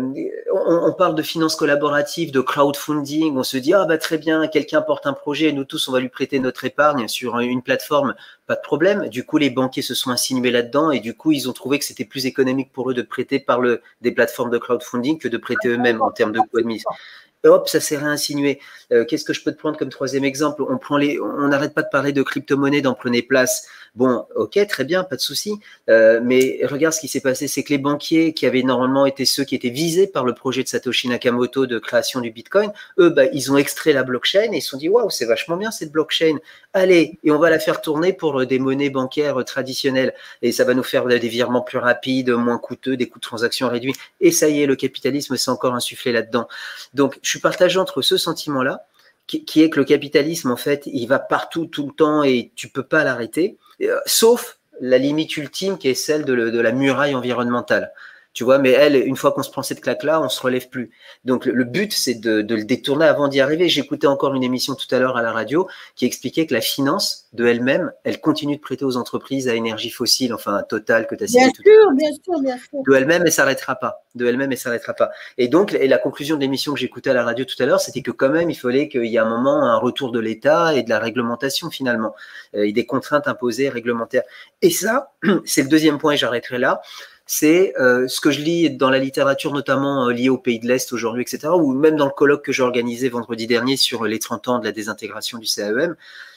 on, on parle de finances collaboratives, de crowdfunding. On se dit ah bah très bien, quelqu'un porte un projet, nous tous on va lui prêter notre épargne sur une plateforme, pas de problème. Du coup les banquiers se sont insinués là-dedans et du coup ils ont trouvé que c'était plus économique pour eux de prêter par le des plateformes de crowdfunding que de prêter eux-mêmes en termes de coûts administratifs. Hop, ça s'est réinsinué. Euh, Qu'est-ce que je peux te prendre comme troisième exemple? On prend les, on n'arrête pas de parler de crypto-monnaie dans Prenez Place. Bon, ok, très bien, pas de souci. Euh, mais regarde ce qui s'est passé, c'est que les banquiers qui avaient normalement été ceux qui étaient visés par le projet de Satoshi Nakamoto de création du Bitcoin, eux, bah, ils ont extrait la blockchain et ils se sont dit waouh, c'est vachement bien cette blockchain. Allez, et on va la faire tourner pour euh, des monnaies bancaires traditionnelles et ça va nous faire des virements plus rapides, moins coûteux, des coûts de transaction réduits. Et ça y est, le capitalisme s'est encore insufflé là-dedans. Donc, je suis partagé entre ce sentiment-là qui, est que le capitalisme, en fait, il va partout, tout le temps, et tu peux pas l'arrêter, euh, sauf la limite ultime qui est celle de, le- de la muraille environnementale. Tu vois, mais elle, une fois qu'on se prend cette claque-là, on se relève plus. Donc le, le but, c'est de, de le détourner avant d'y arriver. J'écoutais encore une émission tout à l'heure à la radio qui expliquait que la finance de elle-même, elle continue de prêter aux entreprises à énergie fossile, enfin Total que tu as cité Bien tout à sûr, bien sûr, bien sûr. de elle-même, elle s'arrêtera pas. De elle-même, elle s'arrêtera pas. Et donc, et la conclusion de l'émission que j'écoutais à la radio tout à l'heure, c'était que quand même, il fallait qu'il y ait un moment un retour de l'État et de la réglementation finalement, euh, et des contraintes imposées réglementaires. Et ça, c'est le deuxième point. Et j'arrêterai là. C'est euh, ce que je lis dans la littérature, notamment euh, liée au pays de l'Est aujourd'hui, etc., ou même dans le colloque que j'ai organisé vendredi dernier sur les 30 ans de la désintégration du CAEM.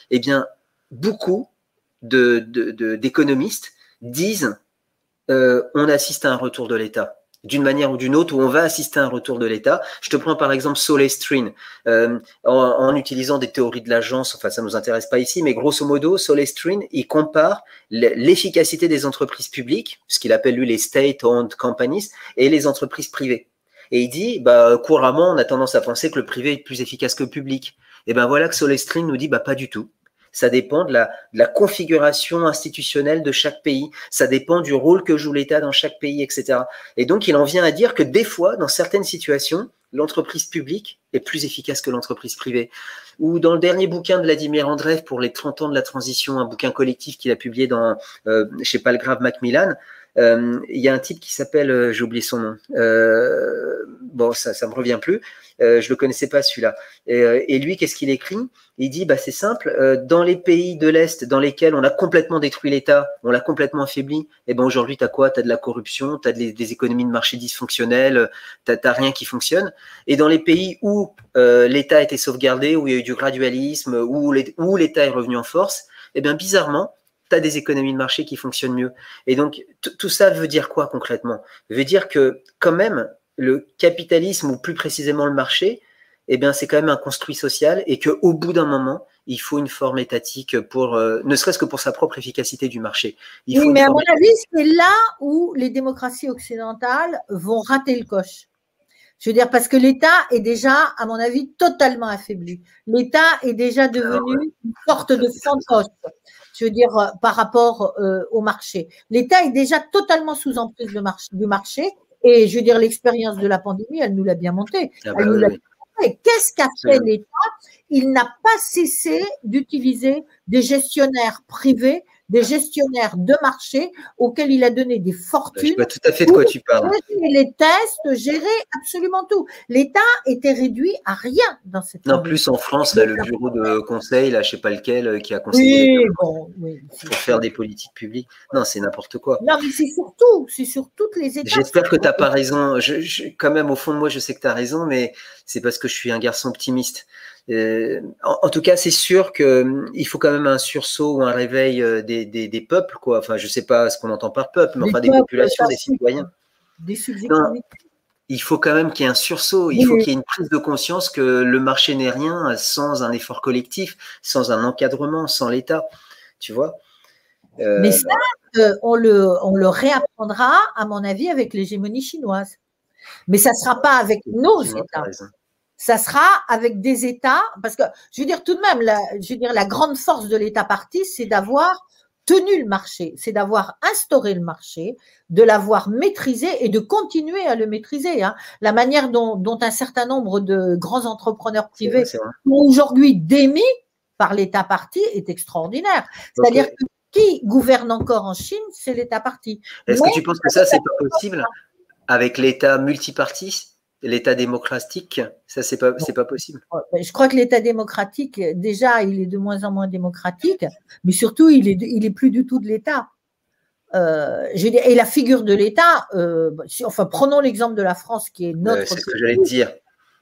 Eh bien, beaucoup d'économistes disent euh, on assiste à un retour de l'État d'une manière ou d'une autre, où on va assister à un retour de l'État. Je te prends par exemple Solestrin, euh, en, utilisant des théories de l'agence, enfin ça nous intéresse pas ici, mais grosso modo, Solestrin, il compare l'efficacité des entreprises publiques, ce qu'il appelle lui les state-owned companies, et les entreprises privées. Et il dit, bah, couramment, on a tendance à penser que le privé est plus efficace que le public. Et ben voilà que Solestrin nous dit, bah pas du tout. Ça dépend de la, configuration institutionnelle de chaque pays. Ça dépend du rôle que joue l'État dans chaque pays, etc. Et donc, il en vient à dire que des fois, dans certaines situations, l'entreprise publique est plus efficace que l'entreprise privée. Ou dans le dernier bouquin de Vladimir Andreev pour les 30 ans de la transition, un bouquin collectif qu'il a publié dans, euh, chez Palgrave Macmillan, il y a un type qui s'appelle, euh, j'ai oublié son nom, euh, bon, ça ça me revient plus, euh, je le connaissais pas celui-là. Et, euh, lui, qu'est-ce qu'il écrit? Il dit, bah c'est simple, euh, dans les pays de l'Est dans lesquels on a complètement détruit l'État, on l'a complètement affaibli, et ben aujourd'hui, tu as quoi? Tu as de la corruption, tu as des, des économies de marché dysfonctionnelles, tu n'as rien qui fonctionne. Et dans les pays où euh, l'État a été sauvegardé, où il y a eu du gradualisme, où l'É- où l'État est revenu en force, et bien bizarrement, tu as des économies de marché qui fonctionnent mieux. Et donc, tout ça veut dire quoi concrètement? Veut dire que quand même, le capitalisme, ou plus précisément le marché, eh bien, c'est quand même un construit social et qu'au bout d'un moment, il faut une forme étatique pour, euh, ne serait-ce que pour sa propre efficacité du marché. Il Oui, faut mais à mon avis, c'est là où les démocraties occidentales vont rater le coche. Je veux dire, parce que l'État est déjà, à mon avis, totalement affaibli. L'État est déjà devenu une sorte de fantoche, je veux dire, euh, par rapport euh, au marché. L'État est déjà totalement sous emprise de marché- du marché. Et je veux dire, l'expérience de la pandémie, elle nous l'a bien monté. Ah bah oui, Qu'est-ce qu'a fait l'État? Il n'a pas cessé d'utiliser des gestionnaires privés, des gestionnaires de marché auxquels il a donné des Je fortunes. vois tout à fait de quoi tu parles. les tests, gérer absolument tout. L'État était réduit à rien dans cette Non, plus en France, là, le bureau de conseil, là, je sais pas lequel, euh, qui a conseillé Oui, bon, oui. pour faire des politiques publiques. Non, c'est n'importe quoi. Non, mais c'est surtout, c'est sur toutes les étapes. J'espère que tu n'as pas raison. Je, je- quand même, au fond de moi, je sais que tu as raison, mais c'est parce que je suis un garçon optimiste. Euh, en, en tout cas, c'est sûr qu'il faut quand même un sursaut ou un réveil euh, des, des, des peuples, quoi. Enfin, je sais pas ce qu'on entend par peuple, mais Des enfin des populations, des citoyens. Des Non. Il faut quand même qu'il y ait un sursaut. Il Oui, faut oui. qu'il y ait une prise de conscience que le marché n'est rien sans un effort collectif, sans un encadrement, sans l'État. Tu vois Euh, Mais ça, euh, on, le, on le réapprendra, à mon avis, avec l'hégémonie chinoise. Mais ça ne sera pas avec nos États. Ça sera avec des États, parce que je veux dire tout de même, la, je veux dire la grande force de l'État parti, c'est d'avoir tenu le marché, c'est d'avoir instauré le marché, de l'avoir maîtrisé et de continuer à le maîtriser. hein. La manière dont, dont un certain nombre de grands entrepreneurs privés sont aujourd'hui démis par l'État parti est extraordinaire. C'est-à-dire que qui gouverne encore en Chine, c'est l'État parti. Est-ce que tu penses que ça, c'est pas possible avec l'État multipartiste, l'État démocratique Ça, c'est pas, c'est pas possible. Ouais, Je crois que l'État démocratique, déjà, il est de moins en moins démocratique, mais surtout, il est, il est plus du tout de l'État. Euh, et la figure de l'État, euh, si- enfin, prenons l'exemple de la France qui est Euh, notre c'est ce que pays. j'allais dire.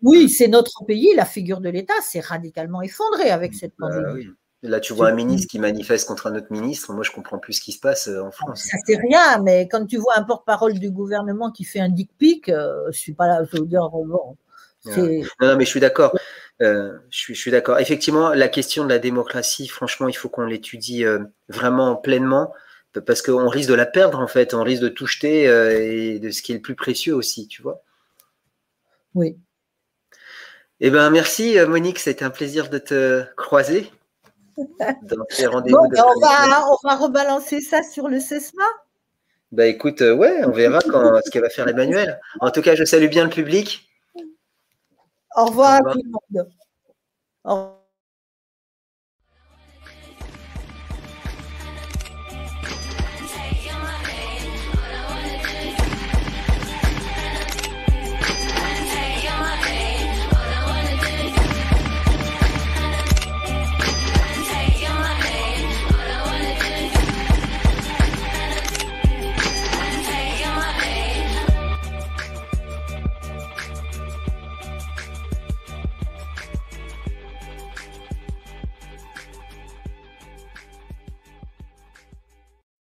Oui, c'est notre pays. La figure de l'État s'est radicalement effondrée avec cette Bah pandémie. oui. Là, tu vois un ministre qui manifeste contre un autre ministre. Moi, je comprends plus ce qui se passe euh, en France. Ça c'est rien, mais quand tu vois un porte-parole du gouvernement qui fait un dick pic, euh, je suis pas là, je veux dire, bon, c'est Non, non, mais je suis d'accord. Euh, je suis, je suis d'accord. Effectivement, la question de la démocratie, franchement, il faut qu'on l'étudie euh, vraiment pleinement parce qu'on risque de la perdre en fait. On risque de tout jeter euh, et de ce qui est le plus précieux aussi, tu vois. oui. Eh ben, merci euh, Monique, c'était un plaisir de te croiser dans ces rendez-vous. Bon, de ben, on, va, on va rebalancer ça sur le CESMA. Bah écoute, euh, ouais, on verra quand, ce qu'elle va faire Emmanuel. En tout cas, je salue bien le public. Au revoir, Au revoir. à tout le monde. Au revoir.